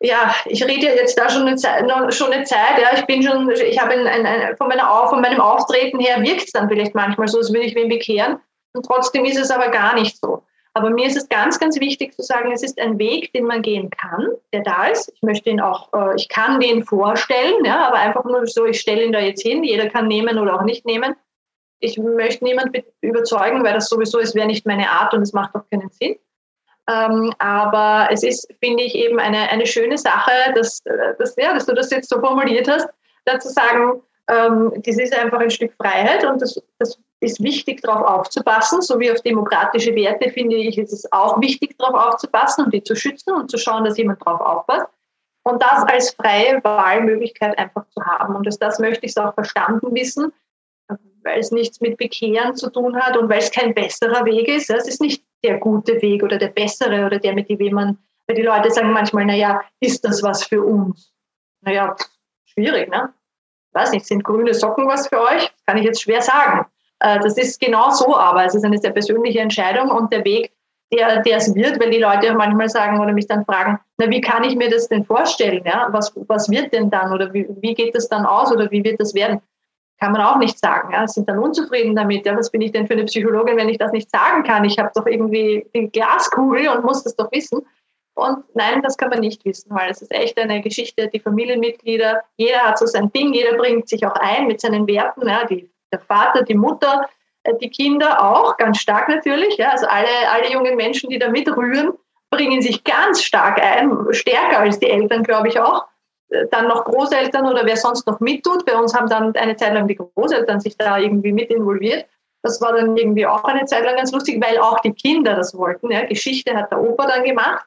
ja, ich rede jetzt da schon eine Zeit, schon eine Zeit ja, ich bin schon, ich habe ein, ein, ein, von, meiner, von meinem Auftreten her wirkt es dann vielleicht manchmal so, als würde ich wen bekehren. Und trotzdem ist es aber gar nicht so. Aber mir ist es ganz, ganz wichtig zu sagen, es ist ein Weg, den man gehen kann, der da ist. Ich möchte ihn auch, äh, ich kann den vorstellen, ja, aber einfach nur so, ich stelle ihn da jetzt hin, jeder kann nehmen oder auch nicht nehmen. Ich möchte niemanden überzeugen, weil das sowieso ist, wäre nicht meine Art und es macht auch keinen Sinn. Ähm, aber es ist, finde ich, eben eine, eine schöne Sache, dass, äh, dass, ja, dass du das jetzt so formuliert hast, da zu sagen, ähm, das ist einfach ein Stück Freiheit und das, das ist wichtig, darauf aufzupassen, so wie auf demokratische Werte finde ich, ist es auch wichtig, darauf aufzupassen und die zu schützen und zu schauen, dass jemand darauf aufpasst. Und das als freie Wahlmöglichkeit einfach zu haben. Und das, das möchte ich auch verstanden wissen, weil es nichts mit Bekehren zu tun hat und weil es kein besserer Weg ist. Es ist nicht der gute Weg oder der bessere oder der, mit dem man, weil die Leute sagen manchmal, naja, ist das was für uns? Naja, schwierig, ne? weiß nicht, sind grüne Socken was für euch? Kann ich jetzt schwer sagen. Äh, das ist genau so, aber es ist eine sehr persönliche Entscheidung und der Weg, der, der es wird, weil die Leute auch manchmal sagen oder mich dann fragen, na, wie kann ich mir das denn vorstellen? Ja? Was, was wird denn dann oder wie, wie geht das dann aus oder wie wird das werden? Kann man auch nicht sagen. Ja? Sind dann unzufrieden damit. Ja? Was bin ich denn für eine Psychologin, wenn ich das nicht sagen kann? Ich habe doch irgendwie die Glaskugel und muss das doch wissen. Und nein, das kann man nicht wissen, weil es ist echt eine Geschichte, die Familienmitglieder, jeder hat so sein Ding, jeder bringt sich auch ein mit seinen Werten, ja, die, der Vater, die Mutter, äh, die Kinder auch, ganz stark natürlich. Ja, also alle, alle jungen Menschen, die da mitrühren, bringen sich ganz stark ein, stärker als die Eltern, glaube ich auch. Äh, dann noch Großeltern oder wer sonst noch mittut. Bei uns haben dann eine Zeit lang die Großeltern sich da irgendwie mit involviert. Das war dann irgendwie auch eine Zeit lang ganz lustig, weil auch die Kinder das wollten. Ja. Geschichte hat der Opa dann gemacht.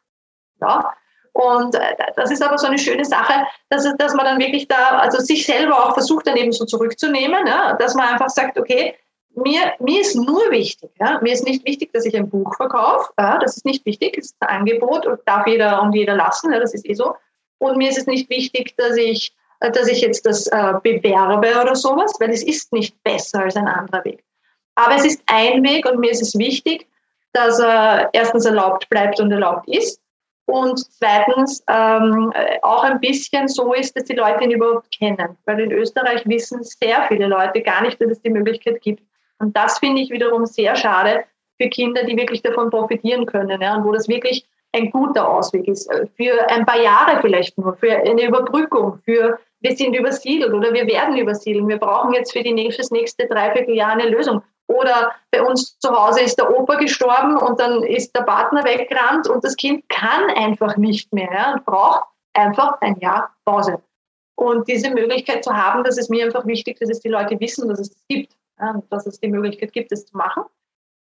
Ja. Und äh, das ist aber so eine schöne Sache, dass, dass man dann wirklich da, also sich selber auch versucht, dann eben so zurückzunehmen, ja, dass man einfach sagt, okay, mir, mir ist nur wichtig, ja, mir ist nicht wichtig, dass ich ein Buch verkaufe, ja, das ist nicht wichtig, das ist ein Angebot und darf jeder und jeder lassen, ja, das ist eh so. Und mir ist es nicht wichtig, dass ich, äh, dass ich jetzt das äh, bewerbe oder sowas, weil es ist nicht besser als ein anderer Weg. Aber es ist ein Weg und mir ist es wichtig, dass er erstens erlaubt bleibt und erlaubt ist und zweitens ähm, auch ein bisschen so ist, dass die Leute ihn überhaupt kennen. Weil in Österreich wissen sehr viele Leute gar nicht, dass es die Möglichkeit gibt. Und das finde ich wiederum sehr schade für Kinder, die wirklich davon profitieren können ja, und wo das wirklich ein guter Ausweg ist. Für ein paar Jahre vielleicht nur, für eine Überbrückung, für wir sind übersiedelt oder wir werden übersiedeln. Wir brauchen jetzt für die nächste, das nächste Dreivierteljahr eine Lösung. Oder bei uns zu Hause ist der Opa gestorben und dann ist der Partner weggerannt und das Kind kann einfach nicht mehr ja, und braucht einfach ein Jahr Pause. Und diese Möglichkeit zu haben, das ist mir einfach wichtig, dass es die Leute wissen, dass es das gibt, dass es die Möglichkeit gibt, das zu machen.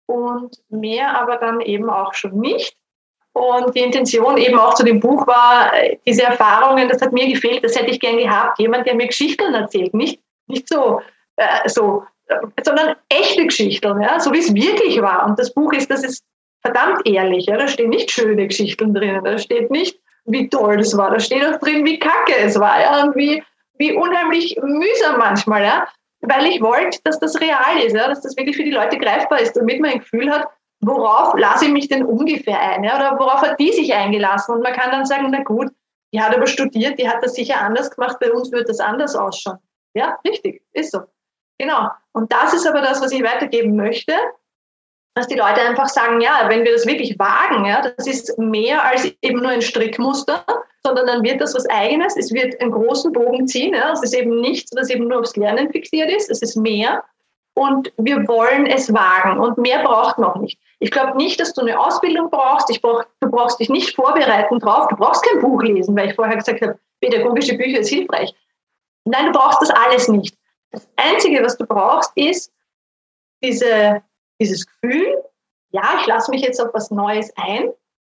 Und mehr aber dann eben auch schon nicht. Und die Intention eben auch zu dem Buch war, äh, diese Erfahrungen, das hat mir gefehlt, das hätte ich gern gehabt. Jemand, der mir Geschichten erzählt, nicht, nicht so, äh, so sondern echte Geschichten, ja, so wie es wirklich war. Und das Buch ist, das ist verdammt ehrlich. Ja, da stehen nicht schöne Geschichten drin, da steht nicht, wie toll das war, da steht auch drin, wie kacke es war ja, und wie, wie unheimlich mühsam manchmal, ja, weil ich wollte, dass das real ist, ja, dass das wirklich für die Leute greifbar ist, damit man ein Gefühl hat, worauf lasse ich mich denn ungefähr ein, ja, oder worauf hat die sich eingelassen? Und man kann dann sagen, na gut, die hat aber studiert, die hat das sicher anders gemacht, bei uns wird das anders ausschauen. Ja, richtig, ist so. Genau. Und das ist aber das, was ich weitergeben möchte, dass die Leute einfach sagen, ja, wenn wir das wirklich wagen, ja, das ist mehr als eben nur ein Strickmuster, sondern dann wird das was Eigenes, es wird einen großen Bogen ziehen, ja, es ist eben nichts, was eben nur aufs Lernen fixiert ist, es ist mehr und wir wollen es wagen und mehr braucht noch nicht. Ich glaube nicht, dass du eine Ausbildung brauchst, ich brauch, du brauchst dich nicht vorbereiten drauf, du brauchst kein Buch lesen, weil ich vorher gesagt habe, pädagogische Bücher ist hilfreich. Nein, du brauchst das alles nicht. Das Einzige, was du brauchst, ist diese, dieses Gefühl, ja, ich lasse mich jetzt auf was Neues ein,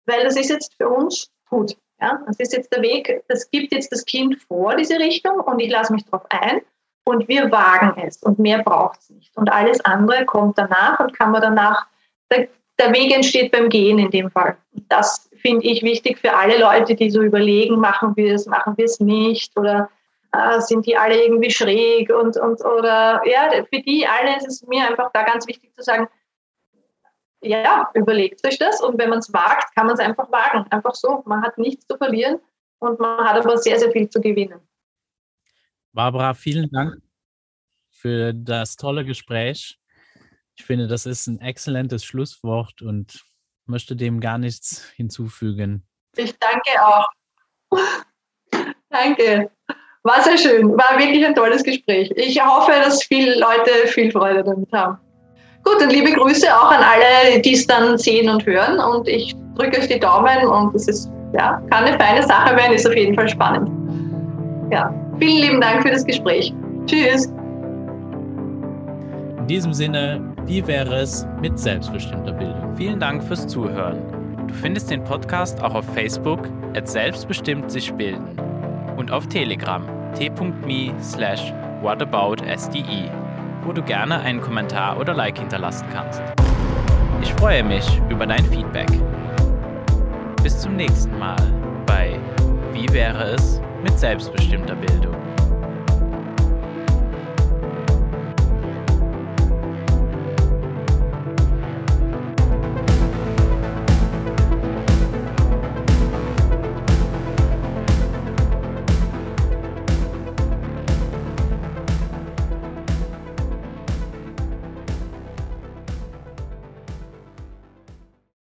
weil das ist jetzt für uns gut. Ja? Das ist jetzt der Weg, das gibt jetzt das Kind vor, diese Richtung, und ich lasse mich darauf ein und wir wagen es und mehr braucht es nicht. Und alles andere kommt danach und kann man danach, der, der Weg entsteht beim Gehen in dem Fall. Das finde ich wichtig für alle Leute, die so überlegen, machen wir es, machen wir es nicht oder äh, sind die alle irgendwie schräg und, und oder ja, für die alle ist es mir einfach da ganz wichtig zu sagen, ja, überlegt euch das und wenn man es wagt, kann man es einfach wagen. Einfach so. Man hat nichts zu verlieren und man hat aber sehr, sehr viel zu gewinnen. Barbara, vielen Dank für das tolle Gespräch. Ich finde, das ist ein exzellentes Schlusswort und möchte dem gar nichts hinzufügen. Ich danke auch. danke. War sehr schön, war wirklich ein tolles Gespräch. Ich hoffe, dass viele Leute viel Freude damit haben. Gut, und liebe Grüße auch an alle, die es dann sehen und hören. Und ich drücke euch die Daumen und es ist, ja, kann eine feine Sache werden, ist auf jeden Fall spannend. Ja, vielen lieben Dank für das Gespräch. Tschüss. In diesem Sinne, wie wäre es mit selbstbestimmter Bildung? Vielen Dank fürs Zuhören. Du findest den Podcast auch auf Facebook, at selbstbestimmt sich bilden und auf Telegram t.me slash whataboutsde, wo du gerne einen Kommentar oder Like hinterlassen kannst. Ich freue mich über dein Feedback. Bis zum nächsten Mal bei Wie wäre es mit selbstbestimmter Bildung?